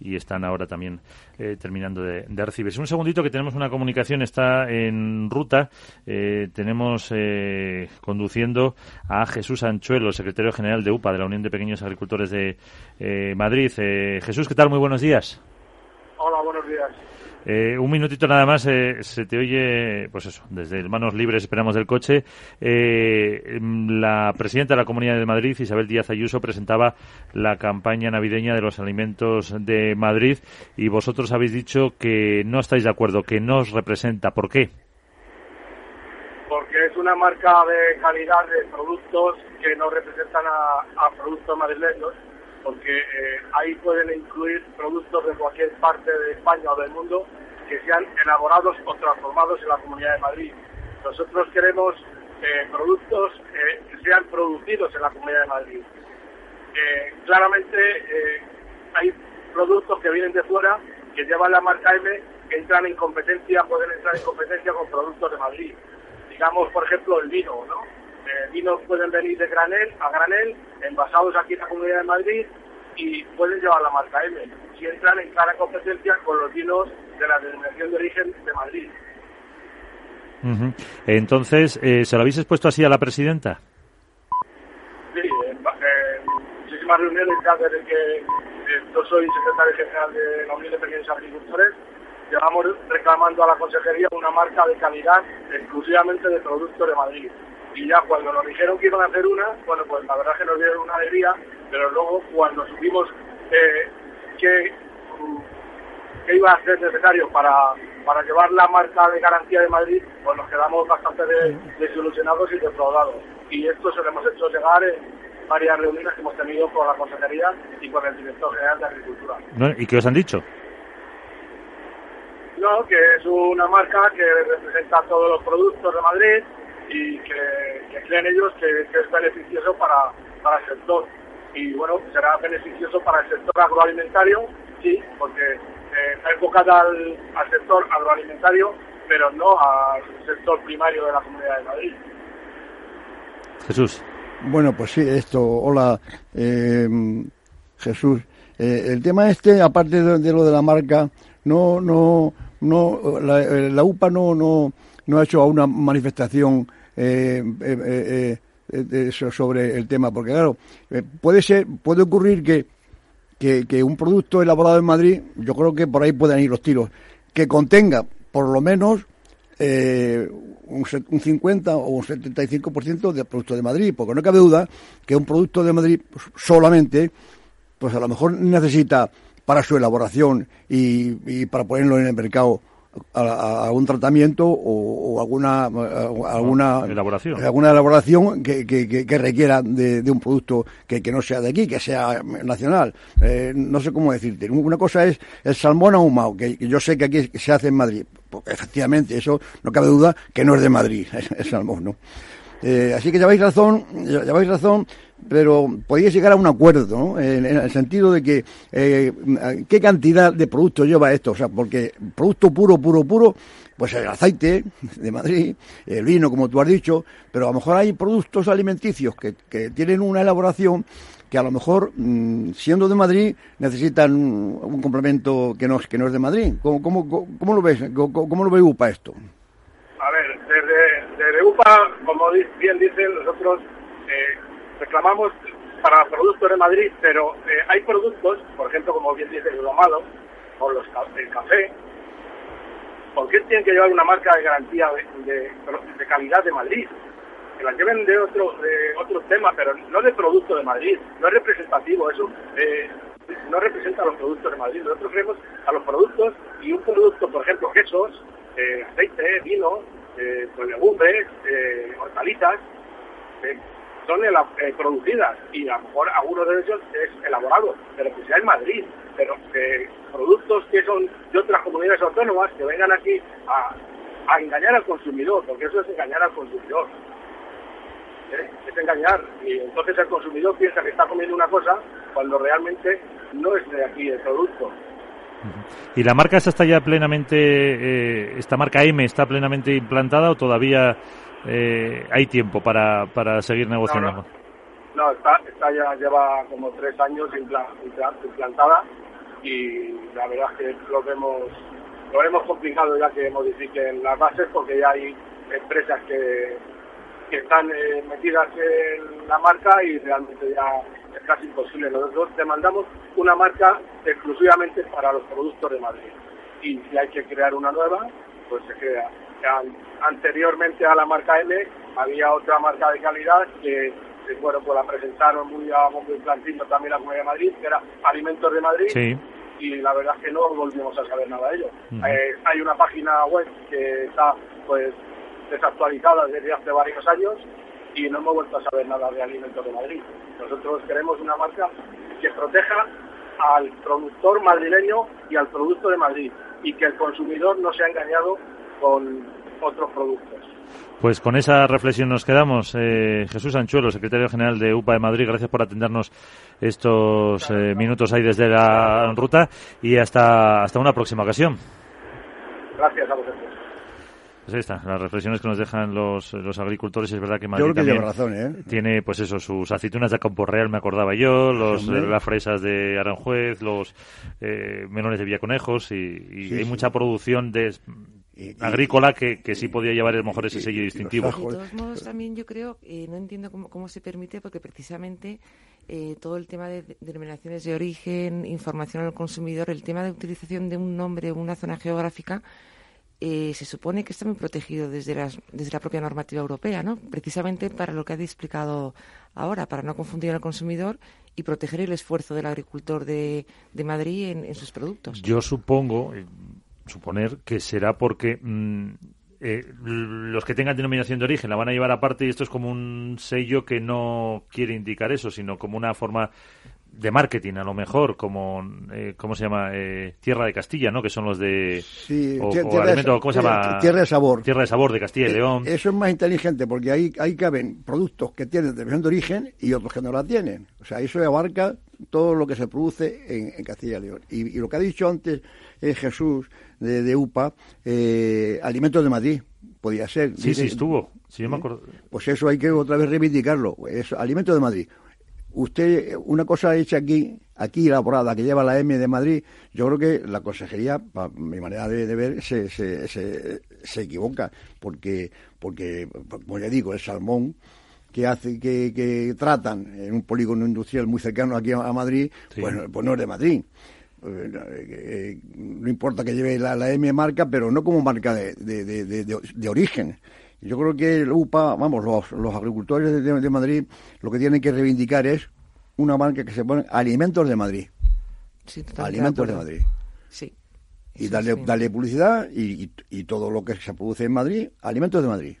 y están ahora también eh, terminando de, de, recibirse. Un segundito que tenemos una comunicación, está en ruta. Eh, tenemos eh, conduciendo a Jesús Anchuelo, secretario general de UPA, de la Unión de Pequeños Agricultores de Madrid. Jesús, ¿qué tal? Muy buenos días. Hola, buenos días. Eh, un minutito nada más, eh, se te oye, pues eso, desde manos libres esperamos del coche. Eh, la presidenta de la Comunidad de Madrid, Isabel Díaz Ayuso, presentaba la campaña navideña de los alimentos de Madrid y vosotros habéis dicho que no estáis de acuerdo, que no os representa. ¿Por qué? Porque es una marca de calidad de productos que no representan a, productos madrileños porque eh, ahí pueden incluir productos de cualquier parte de España o del mundo que sean elaborados o transformados en la Comunidad de Madrid. Nosotros queremos eh, productos eh, que sean producidos en la Comunidad de Madrid. claramente hay productos que vienen de fuera que llevan la marca M que entran en competencia, pueden entrar en competencia con productos de Madrid. Digamos, por ejemplo, el vino, ¿no? Eh, vinos pueden venir de granel a granel, envasados aquí en la Comunidad de Madrid y pueden llevar la marca M, si entran en clara competencia con los vinos de la denominación de origen de Madrid. Entonces, eh, ¿se lo habéis expuesto así a la presidenta? Sí, eh, muchísimas reuniones ya desde que yo soy secretario general de la Unión de Pequeños Agricultores. Llevamos reclamando a la Consejería una marca de calidad exclusivamente de productos de Madrid. Y ya cuando nos dijeron que iban a hacer una, bueno, pues la verdad es que nos dieron una alegría, pero luego cuando supimos eh, que, que, iba a ser necesario para, para llevar la marca de garantía de Madrid, pues nos quedamos bastante desilusionados y defraudados. Y esto se lo hemos hecho llegar en varias reuniones que hemos tenido con la Consejería y con el Director General de Agricultura. ¿Y qué os han dicho? No, que es una marca que representa todos los productos de Madrid y que, creen ellos que, es beneficioso para, para el sector. Y bueno, será beneficioso para el sector agroalimentario, sí, porque eh, está enfocada al, al sector agroalimentario, pero no al sector primario de la Comunidad de Madrid. Jesús. Bueno, pues sí, esto, hola, eh, Jesús. Eh, el tema este, aparte de, lo de la marca, no, no, no, la, UPA no, no, no ha hecho una manifestación sobre el tema, porque claro, puede ser, puede ocurrir que, que, un producto elaborado en Madrid, yo creo que por ahí pueden ir los tiros, que contenga por lo menos eh, un, 50 o un 75% de producto de Madrid, porque no cabe duda que un producto de Madrid solamente, pues a lo mejor necesita para su elaboración y, para ponerlo en el mercado algún tratamiento o, alguna alguna elaboración. alguna elaboración que, que, requiera de, un producto que, no sea de aquí que sea nacional. Eh, no sé cómo decirte. Una cosa es el salmón ahumado que, yo sé que aquí se hace en Madrid. Efectivamente, eso no cabe duda que no es de Madrid, el salmón, ¿no? Eh, así que lleváis razón, lleváis razón, pero podéis llegar a un acuerdo, ¿no? en, el sentido de que eh, qué cantidad de producto lleva esto, o sea, porque producto puro, puro, puro, pues el aceite de Madrid, el vino, como tú has dicho, pero a lo mejor hay productos alimenticios que, que tienen una elaboración que a lo mejor, mm, siendo de Madrid, necesitan un, complemento que no, que no es de Madrid. ¿Cómo, cómo, lo ves? ¿Cómo, lo ve UPA esto? Como bien dicen, nosotros eh, reclamamos para productos de Madrid, pero eh, hay productos, por ejemplo, como bien dice el amado, o los, el café, ¿por qué tienen que llevar una marca de garantía de, de calidad de Madrid? que las lleven de otro de otros temas, pero no de producto de Madrid, no es representativo, eso eh, no representa a los productos de Madrid. Nosotros creemos a los productos y un producto, por ejemplo, quesos, eh, aceite, vino, eh, pues legumbres, eh, hortalizas, son producidas y a lo mejor algunos de ellos es elaborado, pero que sea en Madrid, pero productos que son de otras comunidades autónomas que vengan aquí a, a engañar al consumidor, porque eso es engañar al consumidor. ¿eh? es engañar. Y entonces el consumidor piensa que está comiendo una cosa cuando realmente no es de aquí el producto. ¿Y la marca esta está ya plenamente, eh, esta marca M está plenamente implantada o todavía eh, hay tiempo para, para seguir negociando? No, está, ya lleva como tres años implantada y la verdad es que lo vemos, lo vemos complicado ya que modifiquen las bases porque ya hay empresas que que están eh, metidas en la marca y realmente ya es casi imposible. Nosotros demandamos una marca exclusivamente para los productos de Madrid. Y si hay que crear una nueva, pues se crea. Anteriormente a la marca M había otra marca de calidad que bueno, pues la presentaron muy a bombo y también la Comunidad de Madrid, que era Alimentos de Madrid. Y la verdad es que no volvimos a saber nada de ello. Eh, hay una página web que está pues desactualizada desde hace varios años y no hemos vuelto a saber nada de alimentos de Madrid. Nosotros queremos una marca que proteja al productor madrileño y al producto de Madrid y que el consumidor no sea engañado con otros productos. Pues con esa reflexión nos quedamos. Eh, Jesús Anchuelo, secretario general de UPA de Madrid, gracias por atendernos estos eh, minutos ahí desde la ruta y hasta, hasta una próxima ocasión. Gracias a vosotros. Pues ahí está, las reflexiones que nos dejan los, los agricultores. Es verdad que Madrid también razón, ¿eh? tiene, pues eso, sus aceitunas de Campo Real, me acordaba yo, los, las fresas de Aranjuez, los eh, melones de Villaconejos y, y hay mucha producción de agrícola que, que, sí podía llevar a lo mejor ese sello distintivo. De todos modos, también yo creo, eh, no entiendo cómo, cómo se permite, porque precisamente eh, todo el tema de denominaciones de origen, información al consumidor, el tema de utilización de un nombre o una zona geográfica, eh, se supone que está muy protegido desde, desde la propia normativa europea, ¿no? Precisamente para lo que ha explicado ahora, para no confundir al consumidor y proteger el esfuerzo del agricultor de, de Madrid en, sus productos. Yo supongo, eh, suponer que será porque mm, eh, los que tengan denominación de origen la van a llevar aparte y esto es como un sello que no quiere indicar eso, sino como una forma de marketing, a lo mejor, como, eh, ¿cómo se llama? Eh, Tierra de Castilla, ¿no? Que son los de... Sí, tierra, de, ¿cómo se llama? Tierra de sabor. Tierra de sabor de Castilla y eh, León. Eso es más inteligente porque ahí, ahí caben productos que tienen denominación de origen y otros que no la tienen. O sea, eso abarca todo lo que se produce en, Castilla y León. Y, lo que ha dicho antes Jesús de, UPA, alimentos de Madrid, podía ser. Sí, sí, estuvo. Sí, yo me acuerdo. Pues eso hay que otra vez reivindicarlo. Es alimentos de Madrid usted, una cosa hecha aquí, aquí elaborada, que lleva la M de Madrid, yo creo que la consejería, para mi manera de, ver, se, se, se, equivoca, porque, porque, como ya digo, el salmón que hace que, que tratan en un polígono industrial muy cercano aquí a, Madrid, pues, pues, no es de Madrid. Eh, eh, no importa que lleve la, M marca, pero no como marca de, de, de, de origen. Yo creo que el UPA, vamos, los, los agricultores de, Madrid lo que tienen que reivindicar es una marca que se pone Alimentos de Madrid. Sí, Alimentos de, Madrid. Sí. Y darle, darle publicidad y, y, todo lo que se produce en Madrid, Alimentos de Madrid.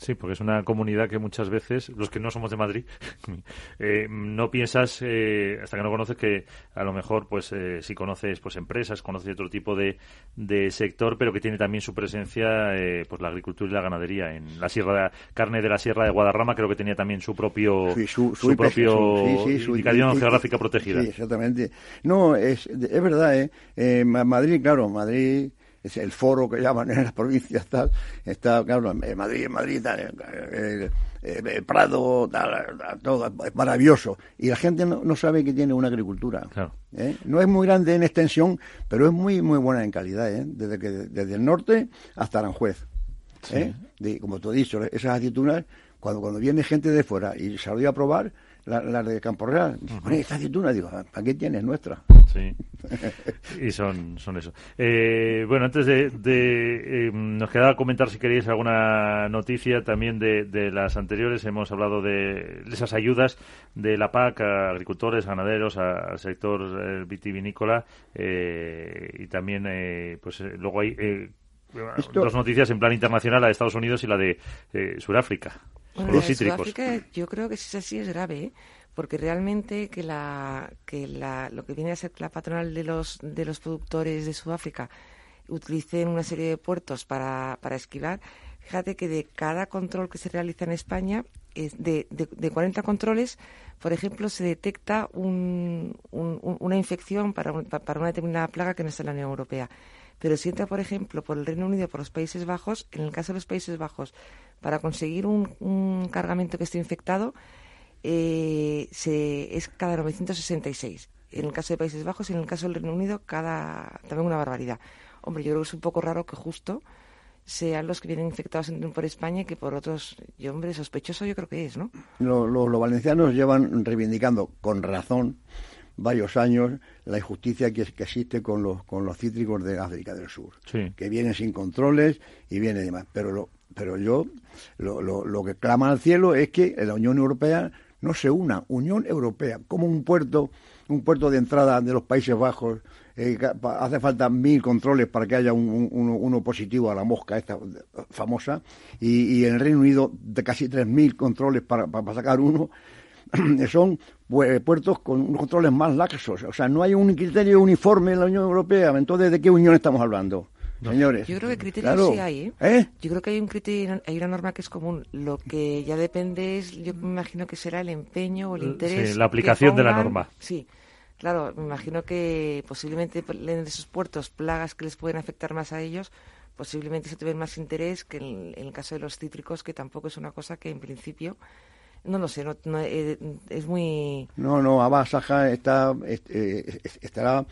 Sí, porque es una comunidad que muchas veces, los que no somos de Madrid, eh, no piensas, eh, hasta que no conoces, que a lo mejor, pues, eh, si conoces pues empresas, conoces otro tipo de, de sector, pero que tiene también su presencia, pues, la agricultura y la ganadería. En la sierra de, carne de la sierra de Guadarrama creo que tenía también su propio, su, propio indicación geográfica protegida. Sí, exactamente. No, es, es verdad, ¿eh? Madrid, claro, Madrid es el foro que llaman en las provincias, tal, está, claro, en Madrid, en Madrid, tal, eh, eh, eh, Prado, tal, todo es maravilloso. Y la gente no, sabe que tiene una agricultura. No es muy grande en extensión, pero es muy, muy buena en calidad, desde, que, desde el norte hasta Aranjuez. como tú has dicho, esas aceitunas, cuando, cuando viene gente de fuera y se lo a probar, la, de Campo Real. esta aceituna, digo, ¿para qué tienes nuestra? Sí, y son, son eso. Eh, bueno, antes de, eh, nos quedaba comentar si queréis alguna noticia también de, de, las anteriores. Hemos hablado de esas ayudas de la PAC a agricultores, ganaderos, al sector eh, vitivinícola y también, pues luego hay dos noticias en plan internacional, la de Estados Unidos y la de Sudáfrica. Bueno, los Sudáfrica yo creo que si es así es grave, ¿eh? porque realmente que la que la, lo que viene a ser la patronal de los de los productores de Sudáfrica utilicen una serie de puertos para, para esquivar, fíjate que de cada control que se realiza en España, de, de, de 40 controles, por ejemplo, se detecta un, una infección para, para una determinada plaga que no está en la Unión Europea. Pero si entra, por ejemplo, por el Reino Unido, por los Países Bajos, en el caso de los Países Bajos, para conseguir un, cargamento que esté infectado, eh, se, es cada 966. En el caso de Países Bajos y en el caso del Reino Unido, cada también una barbaridad. Hombre, yo creo que es un poco raro que justo sean los que vienen infectados por España y que por otros, yo hombre, sospechoso yo creo que es, ¿no? Los, valencianos llevan reivindicando con razón varios años la injusticia que, existe con los, con los cítricos de África del Sur, que vienen sin controles y vienen demás. Pero, lo, pero yo lo, lo, lo que clama al cielo es que la Unión Europea no se una, Unión Europea, como un puerto, un puerto de entrada de los Países Bajos, eh, hace falta mil controles para que haya un, uno, positivo a la mosca esta famosa, y, en el Reino Unido de casi tres mil controles para, para sacar uno, son puertos con unos controles más laxos. O sea, no hay un criterio uniforme en la Unión Europea. Entonces, ¿de qué unión estamos hablando? Señores. Yo creo que criterios sí hay, ¿eh? ¿eh? Yo creo que hay un criterio, hay una norma que es común. Lo que ya depende es, yo me imagino que será el empeño o el interés. Sí, la aplicación de la norma. Sí. Claro, me imagino que posiblemente en esos puertos plagas que les pueden afectar más a ellos, posiblemente se tuviera más interés que en, el caso de los cítricos, que tampoco es una cosa que en principio no lo sé, no, eh, es muy... No, no, Abba Saja está, eh, estará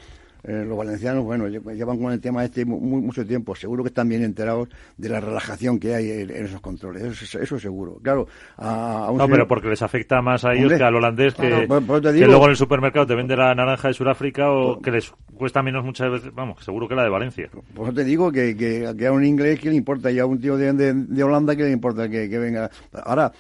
eh, los valencianos, bueno, llevan con el tema este mucho tiempo. Seguro que están bien enterados de la relajación que hay en, esos controles. Eso, eso seguro. Claro, a, No, pero porque les afecta más a ellos que al holandés que, luego en el supermercado te vende la naranja de Sudáfrica o que les cuesta menos muchas veces. Vamos, seguro que la de Valencia. Por eso te digo que, que, a un inglés que le importa y a un tío de, de, Holanda que le importa que, que venga. Ahora,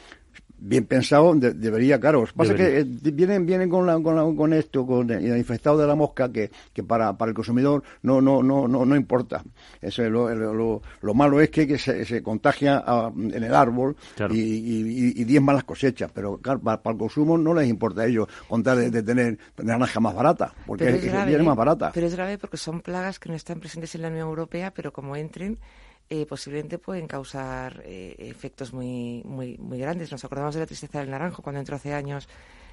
bien pensado debería, claro. Pasa que eh, vienen, vienen con, la, con, con, esto, con el infectado de la mosca, que, que para, para el consumidor no, no, no, no, no importa. Eso lo, lo, lo, malo es que, se, se, contagia en el árbol y, y, y, diez malas cosechas, pero claro, para, el consumo no les importa a ellos contar de, de tener naranja más barata, porque es, viene más barata. Pero es grave porque son plagas que no están presentes en la Unión Europea, pero como entren eh, posiblemente pueden causar eh, efectos muy, muy, muy grandes. Nos acordamos de la tristeza del naranjo cuando entró hace años,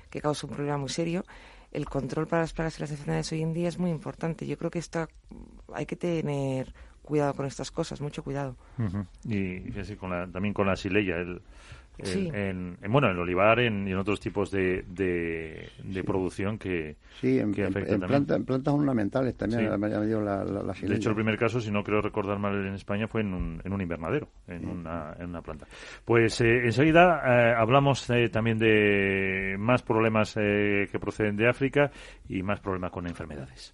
que causó un problema muy serio. El control para las plagas y las enfermedades hoy en día es muy importante. Yo creo que está, hay que tener cuidado con estas cosas, mucho cuidado. Y así con la, también con la sileya, el, en, bueno, en el olivar y en otros tipos de, de, producción que, sí, en, plantas ornamentales también la, De hecho, el primer caso, si no creo recordar mal en España, fue en un, en un invernadero, en, una, en una planta. Pues eh, enseguida eh, hablamos eh, también de más problemas que proceden de África y más problemas con enfermedades.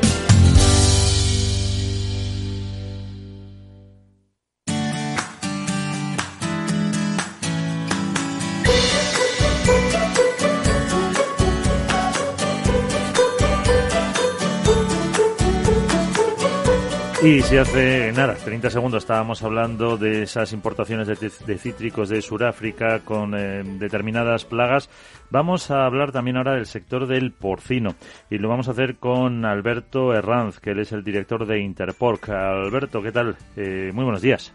Y si hace nada, 30 segundos estábamos hablando de esas importaciones de, cítricos de Sudáfrica con eh, determinadas plagas, vamos a hablar también ahora del sector del porcino y lo vamos a hacer con Alberto Herranz, que él es el director de Interporc. Alberto, ¿qué tal? Eh, muy buenos días.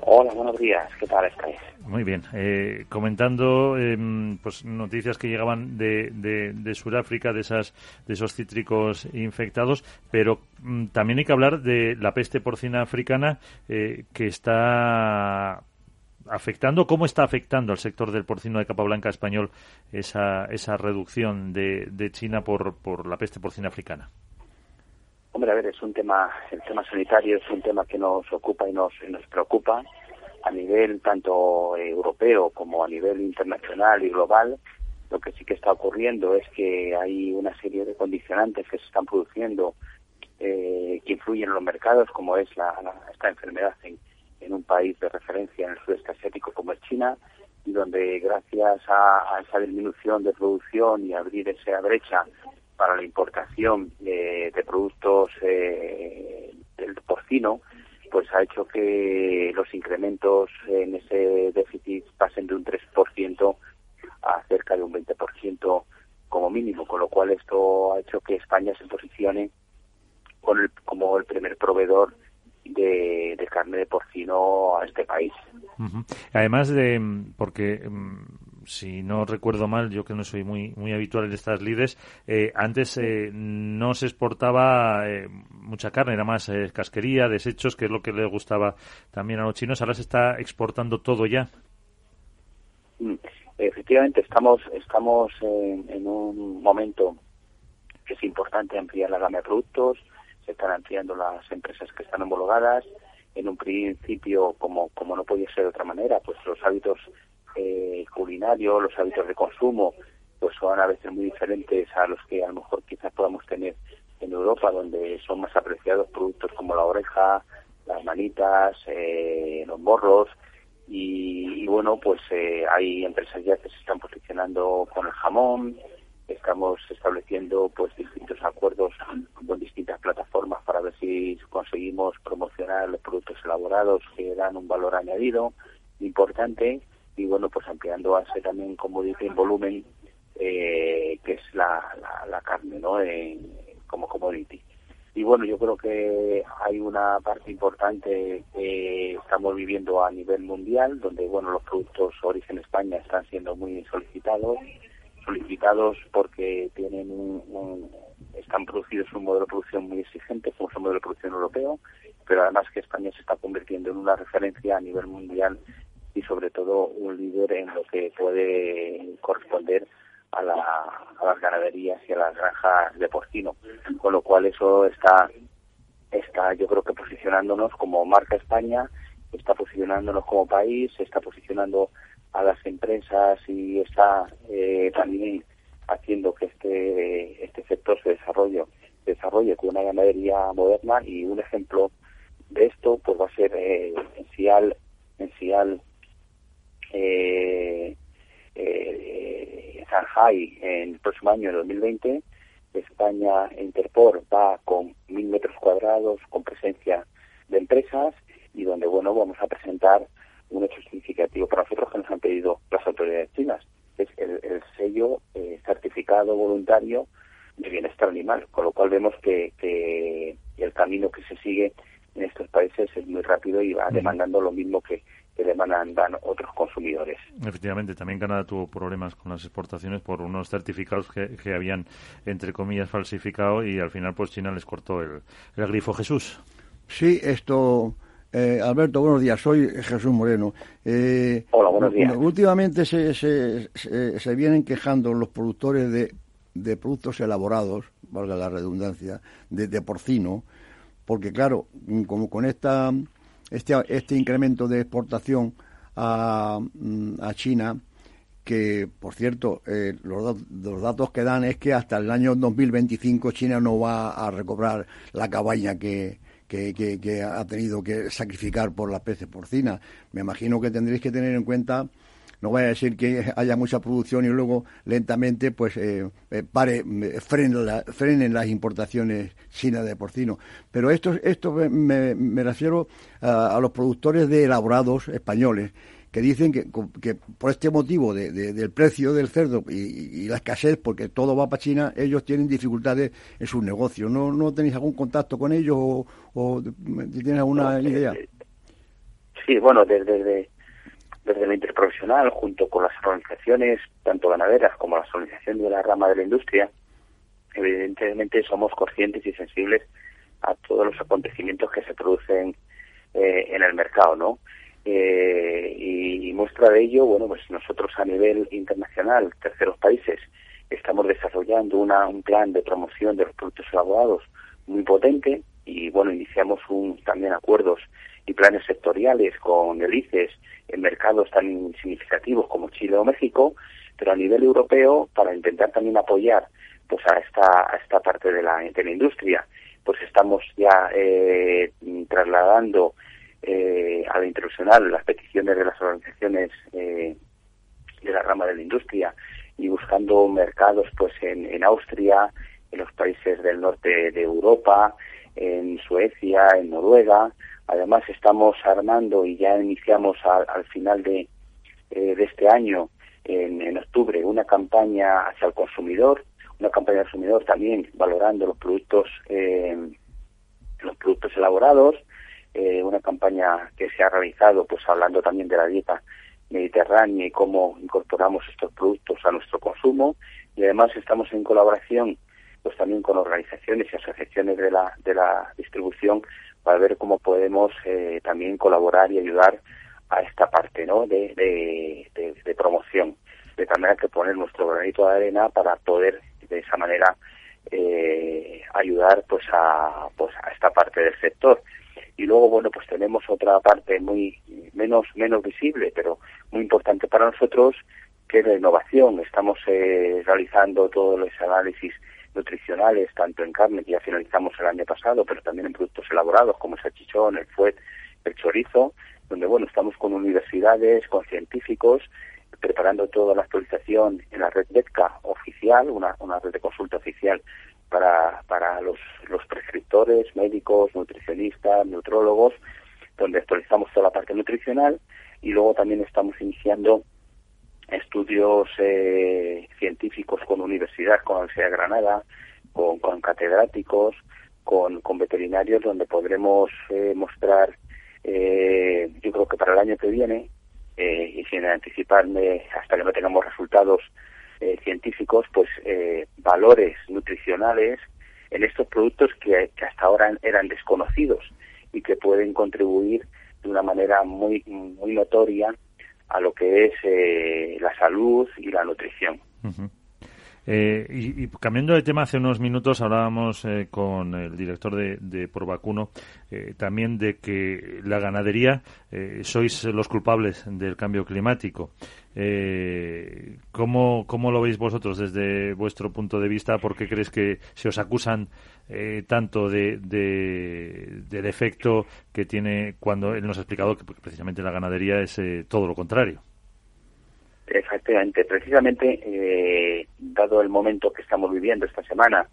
Hola, buenos días. ¿Qué tal estáis? Muy bien. Eh, comentando em, pues noticias que llegaban de, de, Sudáfrica, de, esas, de esos cítricos infectados, pero mm, también hay que hablar de la peste porcina africana eh, que está afectando, cómo está afectando al sector del porcino de capa blanca español esa, esa reducción de, de China por, por la peste porcina africana. Hombre, a ver, es un tema, el tema sanitario es un tema que nos ocupa y nos, nos preocupa a nivel tanto europeo como a nivel internacional y global. Lo que sí que está ocurriendo es que hay una serie de condicionantes que se están produciendo eh, que influyen en los mercados, como es la, esta enfermedad en, en, un país de referencia en el sudeste asiático como es China, y donde gracias a, esa disminución de producción y abrir esa brecha para la importación de, productos eh, del porcino, pues ha hecho que los incrementos en ese déficit pasen de un 3% a cerca de un 20% como mínimo, con lo cual esto ha hecho que España se posicione con el, como el primer proveedor de, carne de porcino a este país. Además de, porque mm, si no recuerdo mal, yo que no soy muy muy habitual en estas lides, eh, antes eh, no se exportaba eh, mucha carne, era más casquería, desechos, que es lo que le gustaba también a los chinos. Ahora se está exportando todo ya. Mm, efectivamente, estamos estamos en, un momento que es importante ampliar la gama de productos, se están ampliando las empresas que están homologadas. En un principio, como, como no podía ser de otra manera, pues los hábitos eh, culinario, los hábitos de consumo, pues son a veces muy diferentes a los que a lo mejor quizás podamos tener en Europa, donde son más apreciados productos como la oreja, las manitas, eh, los morros, y, bueno, pues eh, hay empresas ya que se están posicionando con el jamón, estamos estableciendo pues distintos acuerdos con distintas plataformas para ver si conseguimos promocionar los productos elaborados que dan un valor añadido importante y bueno, pues ampliando a también como dice en volumen, eh, que es la, la, carne, ¿no? como commodity. Y bueno, yo creo que hay una parte importante que estamos viviendo a nivel mundial, donde bueno, los productos origen España están siendo muy solicitados, solicitados porque tienen un, están producidos en un modelo de producción muy exigente, como es un modelo de producción europeo, pero además que España se está convirtiendo en una referencia a nivel mundial y sobre todo un líder en lo que puede corresponder a, las ganaderías y a las granjas de porcino, con lo cual eso está, está yo creo que posicionándonos como marca España, está posicionándonos como país, está posicionando a las empresas y está eh, también haciendo que este este sector se desarrolle desarrolle con una ganadería moderna y un ejemplo de esto pues va a ser eh, en Cial en Cial eh, eh, Shanghai en el próximo año, en 2020. España Interpor va con mil metros cuadrados, con presencia de empresas y donde, bueno, vamos a presentar un hecho significativo para nosotros que nos han pedido las autoridades chinas, es el, sello eh, certificado voluntario de bienestar animal, con lo cual vemos que, que el camino que se sigue en estos países es muy rápido y va demandando lo mismo que, que demandan otros consumidores. Efectivamente, también Canadá tuvo problemas con las exportaciones por unos certificados que, que habían, entre comillas, falsificado y al final pues China les cortó el, grifo. Jesús. Sí, esto... Eh, Alberto, buenos días. Soy Jesús Moreno. Eh, Hola, buenos días. Últimamente se, se, se, vienen quejando los productores de, de, productos elaborados, valga la redundancia, de, de porcino, porque claro, como con esta este, este incremento de exportación a, mm, a China, que por cierto, eh, los, los, datos que dan es que hasta el año 2025 China no va a recobrar la cabaña que, que, que ha tenido que sacrificar por la peces porcina. Me imagino que tendréis que tener en cuenta no vaya a decir que haya mucha producción y luego lentamente pues eh, eh pare, frenen, frenen, las importaciones chinas de porcino. Pero esto, esto me, me refiero a, los productores de elaborados españoles que dicen que, que por este motivo de, del precio del cerdo y, la escasez, porque todo va para China, ellos tienen dificultades en sus negocios. ¿No, no tenéis algún contacto con ellos o, o tienes alguna idea? Eh, sí, bueno, desde, desde la interprofesional, junto con las organizaciones, tanto ganaderas como las organizaciones de la rama de la industria, evidentemente somos conscientes y sensibles a todos los acontecimientos que se producen eh, en el mercado, ¿no? Eh, y, muestra de ello, bueno, pues nosotros a nivel internacional, terceros países, estamos desarrollando una, un plan de promoción de los productos elaborados muy potente y, bueno, iniciamos un, también acuerdos y planes sectoriales con el ICES en mercados tan significativos como Chile o México, pero a nivel europeo para intentar también apoyar pues a esta a esta parte de la, de la industria pues estamos ya eh, trasladando eh, a la internacional las peticiones de las organizaciones eh, de la rama de la industria y buscando mercados pues en, en Austria, en los países del norte de Europa, en Suecia, en Noruega, Además, estamos armando y ya iniciamos al, final de, eh, de este año, en, octubre, una campaña hacia el consumidor, una campaña del consumidor también valorando los productos, eh, los productos elaborados, eh, una campaña que se ha realizado, pues hablando también de la dieta mediterránea y cómo incorporamos estos productos a nuestro consumo. Y además estamos en colaboración pues también con organizaciones y asociaciones de la de la distribución para ver cómo podemos eh, también colaborar y ayudar a esta parte ¿no? de, de, promoción. De tal manera que poner nuestro granito de arena para poder de esa manera eh, ayudar pues a, pues a esta parte del sector. Y luego, bueno, pues tenemos otra parte muy menos, menos visible, pero muy importante para nosotros, que es la innovación. Estamos eh, realizando todos los análisis nutricionales, tanto en carne, que ya finalizamos el año pasado, pero también en productos elaborados como el salchichón, el fuet, el chorizo, donde bueno, estamos con universidades, con científicos, preparando toda la actualización en la red DETCA oficial, una, una red de consulta oficial para, para los, los prescriptores, médicos, nutricionistas, nutrólogos, donde actualizamos toda la parte nutricional y luego también estamos iniciando estudios eh, científicos con universidades, con la Universidad de Granada, con, catedráticos, con, con, veterinarios, donde podremos eh, mostrar, eh, yo creo que para el año que viene, eh, y sin anticiparme hasta que no tengamos resultados eh, científicos, pues eh, valores nutricionales en estos productos que, que hasta ahora eran desconocidos y que pueden contribuir de una manera muy, muy notoria a lo que es eh, la salud y la nutrición. Eh, y, cambiando de tema, hace unos minutos hablábamos eh, con el director de, de Porvacuno eh, también de que la ganadería sois los culpables del cambio climático. ¿cómo, ¿Cómo lo veis vosotros desde vuestro punto de vista? ¿Por qué crees que se os acusan tanto de, de, del efecto que tiene cuando él nos ha explicado que precisamente la ganadería es todo lo contrario? Efectivamente, precisamente, eh, dado el momento que estamos viviendo esta semana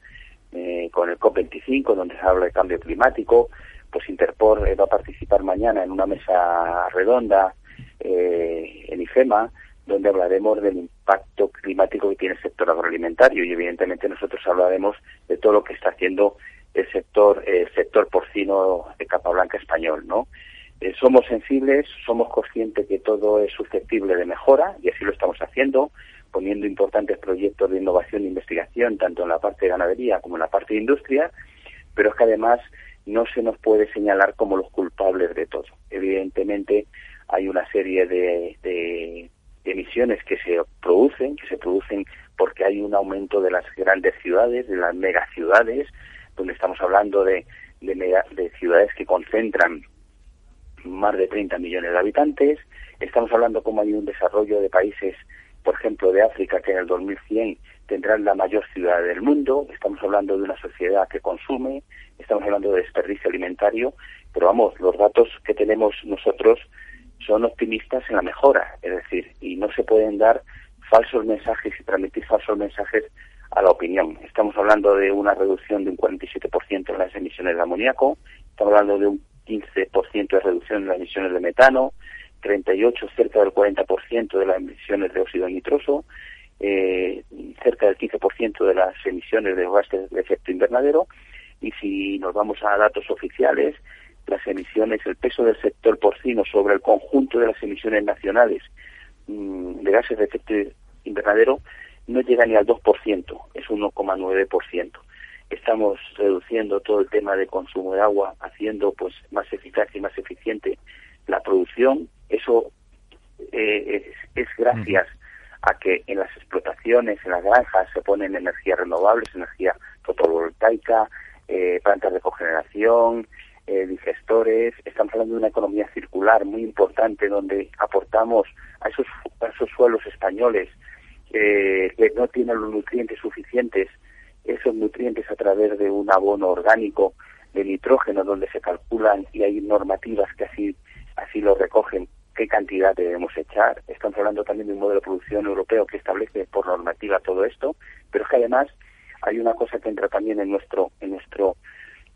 eh, con el COP25, donde se habla de cambio climático, pues Interpor eh, va a participar mañana en una mesa redonda en IFEMA, donde hablaremos del impacto climático que tiene el sector agroalimentario y evidentemente nosotros hablaremos de todo lo que está haciendo el sector el sector porcino de capa blanca español, ¿no? Eh, somos sensibles, somos conscientes que todo es susceptible de mejora y así lo estamos haciendo, poniendo importantes proyectos de innovación e investigación tanto en la parte de ganadería como en la parte de industria, pero es que además no se nos puede señalar como los culpables de todo. Evidentemente hay una serie de, de emisiones que se producen, que se producen porque hay un aumento de las grandes ciudades, de las megaciudades, donde estamos hablando de, de, de ciudades que concentran más de 30 millones de habitantes. Estamos hablando como hay un desarrollo de países, por ejemplo, de África, que en el 2100 tendrán la mayor ciudad del mundo. Estamos hablando de una sociedad que consume, estamos hablando de desperdicio alimentario, pero vamos, los datos que tenemos nosotros son optimistas en la mejora, es decir, y no se pueden dar falsos mensajes y transmitir falsos mensajes a la opinión. Estamos hablando de una reducción de un 47% en las emisiones de amoníaco, estamos hablando de un 15% de reducción en las emisiones de metano, 38 cerca del 40% de las emisiones de óxido nitroso, eh, cerca del 15% de las emisiones de gases de efecto invernadero y si nos vamos a datos oficiales, las emisiones, el peso del sector porcino sobre el conjunto de las emisiones nacionales mm, de gases de efecto invernadero no llega ni al 2%, es 1,9% estamos reduciendo todo el tema de consumo de agua, haciendo pues más eficaz y más eficiente la producción. Eso eh, es, gracias a que en las explotaciones, en las granjas, se ponen energías renovables, energía fotovoltaica, eh, plantas de cogeneración, eh, digestores. Estamos hablando de una economía circular muy importante donde aportamos a esos, a esos suelos españoles que no tienen los nutrientes suficientes esos nutrientes a través de un abono orgánico de nitrógeno donde se calculan y hay normativas que así así lo recogen qué cantidad debemos echar. Estamos hablando también de un modelo de producción europeo que establece por normativa todo esto, pero es que además hay una cosa que entra también en nuestro en nuestro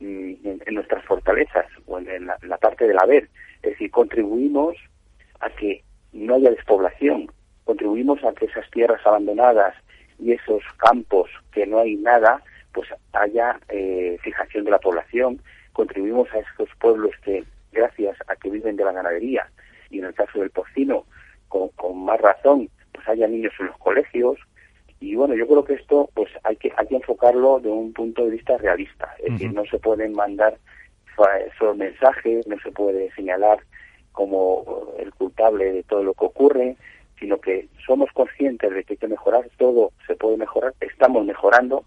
mm, en, nuestras fortalezas o en, la, la, parte del haber, es decir, contribuimos a que no haya despoblación, contribuimos a que esas tierras abandonadas y esos campos que no hay nada, pues haya eh, fijación de la población, contribuimos a esos pueblos que, gracias a que viven de la ganadería, y en el caso del porcino, con, más razón, pues haya niños en los colegios, y bueno, yo creo que esto pues hay que, hay que enfocarlo de un punto de vista realista, es decir, no se pueden mandar esos mensajes, no se puede señalar como el culpable de todo lo que ocurre, sino que somos conscientes de que hay que mejorar, todo se puede mejorar, estamos mejorando,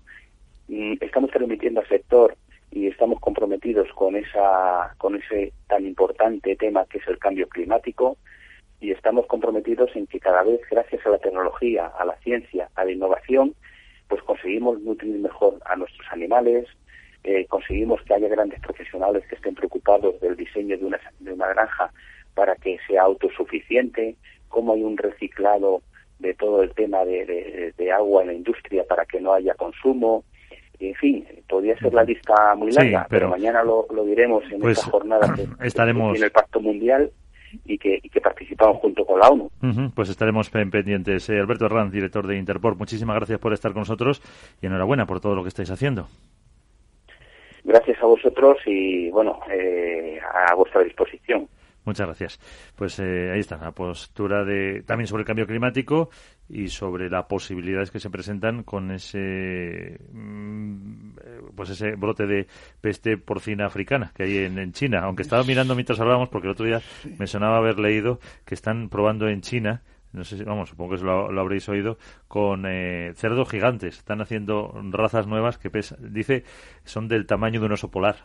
y estamos transmitiendo al sector y estamos comprometidos con esa con ese tan importante tema que es el cambio climático y estamos comprometidos en que cada vez gracias a la tecnología, a la ciencia, a la innovación, pues conseguimos nutrir mejor a nuestros animales, eh, conseguimos que haya grandes profesionales que estén preocupados del diseño de una, de una granja para que sea autosuficiente, cómo hay un reciclado de todo el tema de, agua en la industria para que no haya consumo, En fin, podría ser la lista muy larga, pero, mañana lo, diremos en pues, esta jornada que, estaremos... en el Pacto Mundial y que, y que participamos junto con la ONU. pues estaremos pendientes. Eh, Alberto Herranz, director de Interport, muchísimas gracias por estar con nosotros y enhorabuena por todo lo que estáis haciendo. Gracias a vosotros y, bueno, eh, a vuestra disposición. Muchas gracias. Pues eh, ahí está la postura de también sobre el cambio climático y sobre las posibilidades que se presentan con ese mm, pues ese brote de peste porcina africana que hay en, China. Aunque estaba mirando mientras hablábamos porque el otro día me sonaba haber leído que están probando en China no sé si, vamos, supongo que lo, lo habréis oído, con eh, cerdos gigantes. Están haciendo razas nuevas que dice, son del tamaño de un oso polar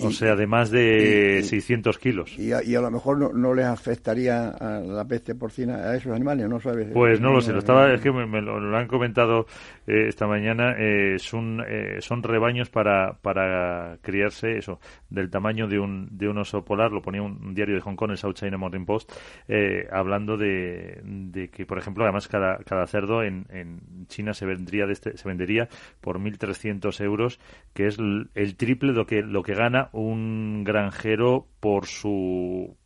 o sea, de más de 600 kilos. Y a, lo mejor no, les afectaría a la peste porcina a esos animales, ¿no sabes? Pues no lo sé, lo estaba, es que me, lo, han comentado eh, esta mañana, eh, son, eh, son rebaños para, para criarse, eso, del tamaño de un, de un oso polar, lo ponía un, diario de Hong Kong, el South China Morning Post, hablando de, de, que, por ejemplo, además cada, cada cerdo en, en China se vendría de este, se vendería por 1.300 euros, que es el, triple de lo que, lo que gana un granjero por su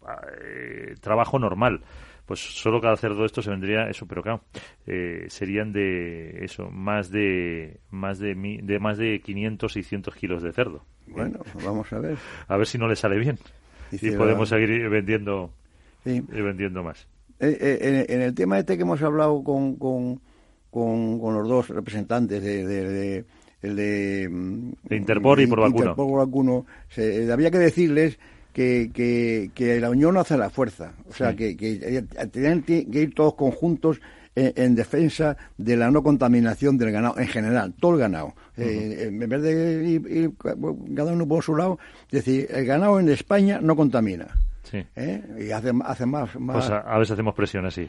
eh, trabajo normal. Pues solo cada cerdo esto se vendría eso pero claro eh, serían de eso más de más de, de más de 500 600 kilos de cerdo. Bueno vamos a ver. A ver si no le sale bien. Y, podemos seguir vendiendo y vendiendo más. Eh, en, el tema este que hemos hablado con, con, con, los dos representantes de el de, mm, Interpol y por vacuno. se, había que decirles que, que, la unión no hace la fuerza. O sea, que, que tienen que ir todos conjuntos en, defensa de la no contaminación del ganado en general, todo el ganado. Eh, en vez de ir, cada uno por su lado, decir, el ganado en España no contamina. Sí. ¿Eh? Y hace, hace más, más... Pues a, a veces hacemos presión así.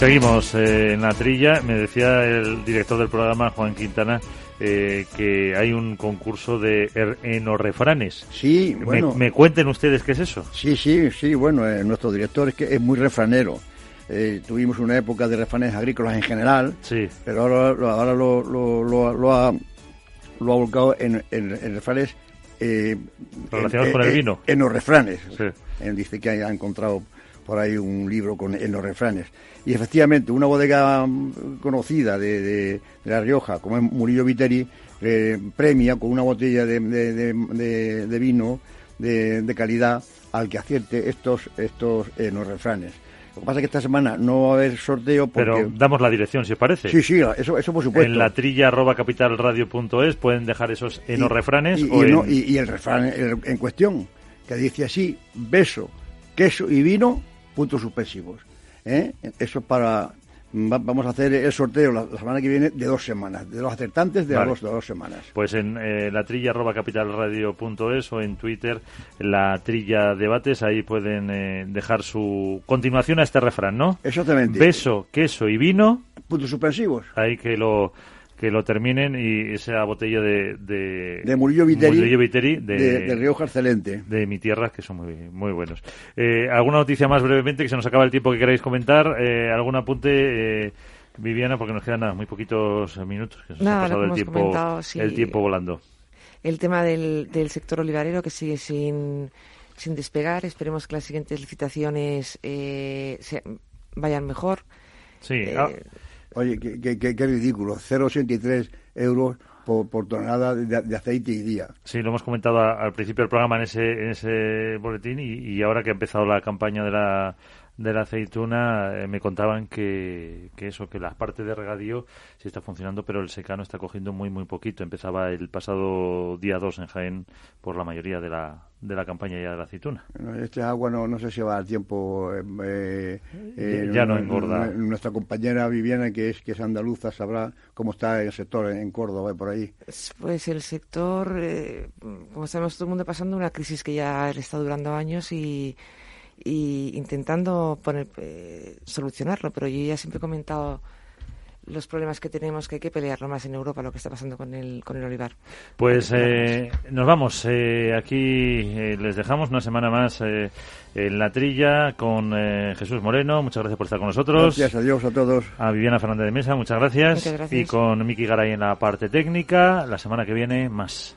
Seguimos eh, en la trilla. Me decía el director del programa, Juan Quintana, eh, que hay un concurso de er enorefranes. Sí, bueno. Me, cuenten ustedes qué es eso? Sí, sí, sí. Bueno, eh, nuestro director es que es muy refranero. tuvimos una época de refranes agrícolas en general, sí. pero ahora, lo, ahora lo, lo, lo, ha, lo ha volcado en, en, refranes relacionados con el vino. En los refranes. Sí. dice que ha encontrado por ahí un libro con, en los refranes. Y efectivamente, una bodega conocida de, de, La Rioja, como es Murillo Viteri, eh, premia con una botella de, de vino de, calidad al que acierte estos, estos en los refranes. Lo que pasa es que esta semana no va a haber sorteo porque... Pero damos la dirección, si os parece. Sí, sí, eso, eso por supuesto. En la trilla arroba capitalradio.es pueden dejar esos refranes y, y, el refrán en cuestión, que dice así, beso, queso y vino puntos suspensivos. ¿eh? Eso para vamos a hacer el sorteo la, semana que viene de dos semanas, de los acertantes de, dos, de dos semanas. Pues en eh, la trilla arroba capitalradio.es o en Twitter la trilla debates, ahí pueden eh, dejar su continuación a este refrán, ¿no? Exactamente. Beso, queso y vino. Puntos suspensivos. Ahí que lo que lo terminen y esa botella de... De, Murillo Viteri, de, de, Rioja excelente. De mi tierra, que son muy, muy buenos. Eh, ¿Alguna noticia más brevemente, que se nos acaba el tiempo que queráis comentar? Eh, ¿Algún apunte, eh, Viviana? Porque nos quedan muy poquitos minutos, que se ha pasado el tiempo, el tiempo volando. El tema del, del sector olivarero que sigue sin, sin despegar. Esperemos que las siguientes licitaciones se, vayan mejor. Sí. Ah, Oye, qué, qué, ridículo, 0,83 euros por, tonelada de, aceite y día. Sí, lo hemos comentado al principio del programa en ese, en ese boletín y, ahora que ha empezado la campaña de la, de la aceituna eh, me contaban que, que, eso, que la parte de regadío sí está funcionando, pero el secano está cogiendo muy, muy poquito. Empezaba el pasado día 2 en Jaén por la mayoría de la, de la campaña ya de la aceituna. este agua no, no sé si va al tiempo. Eh, eh, ya no engorda. Nuestra compañera Viviana, que es que es andaluza, sabrá cómo está el sector en Córdoba, por ahí. Pues el sector, eh, como sabemos, todo el mundo pasando una crisis que ya está durando años y, y intentando poner, solucionarlo. Pero yo ya siempre he comentado los problemas que tenemos, que hay que pelearlo más en Europa, lo que está pasando con el, con el olivar. Pues eh, nos vamos. Eh, aquí eh, les dejamos una semana más en la trilla con Jesús Moreno. Muchas gracias por estar con nosotros. Gracias, adiós a todos. A Viviana Fernández de Mesa, muchas gracias. Muchas gracias. Y con Miki Garay en la parte técnica. La semana que viene, más.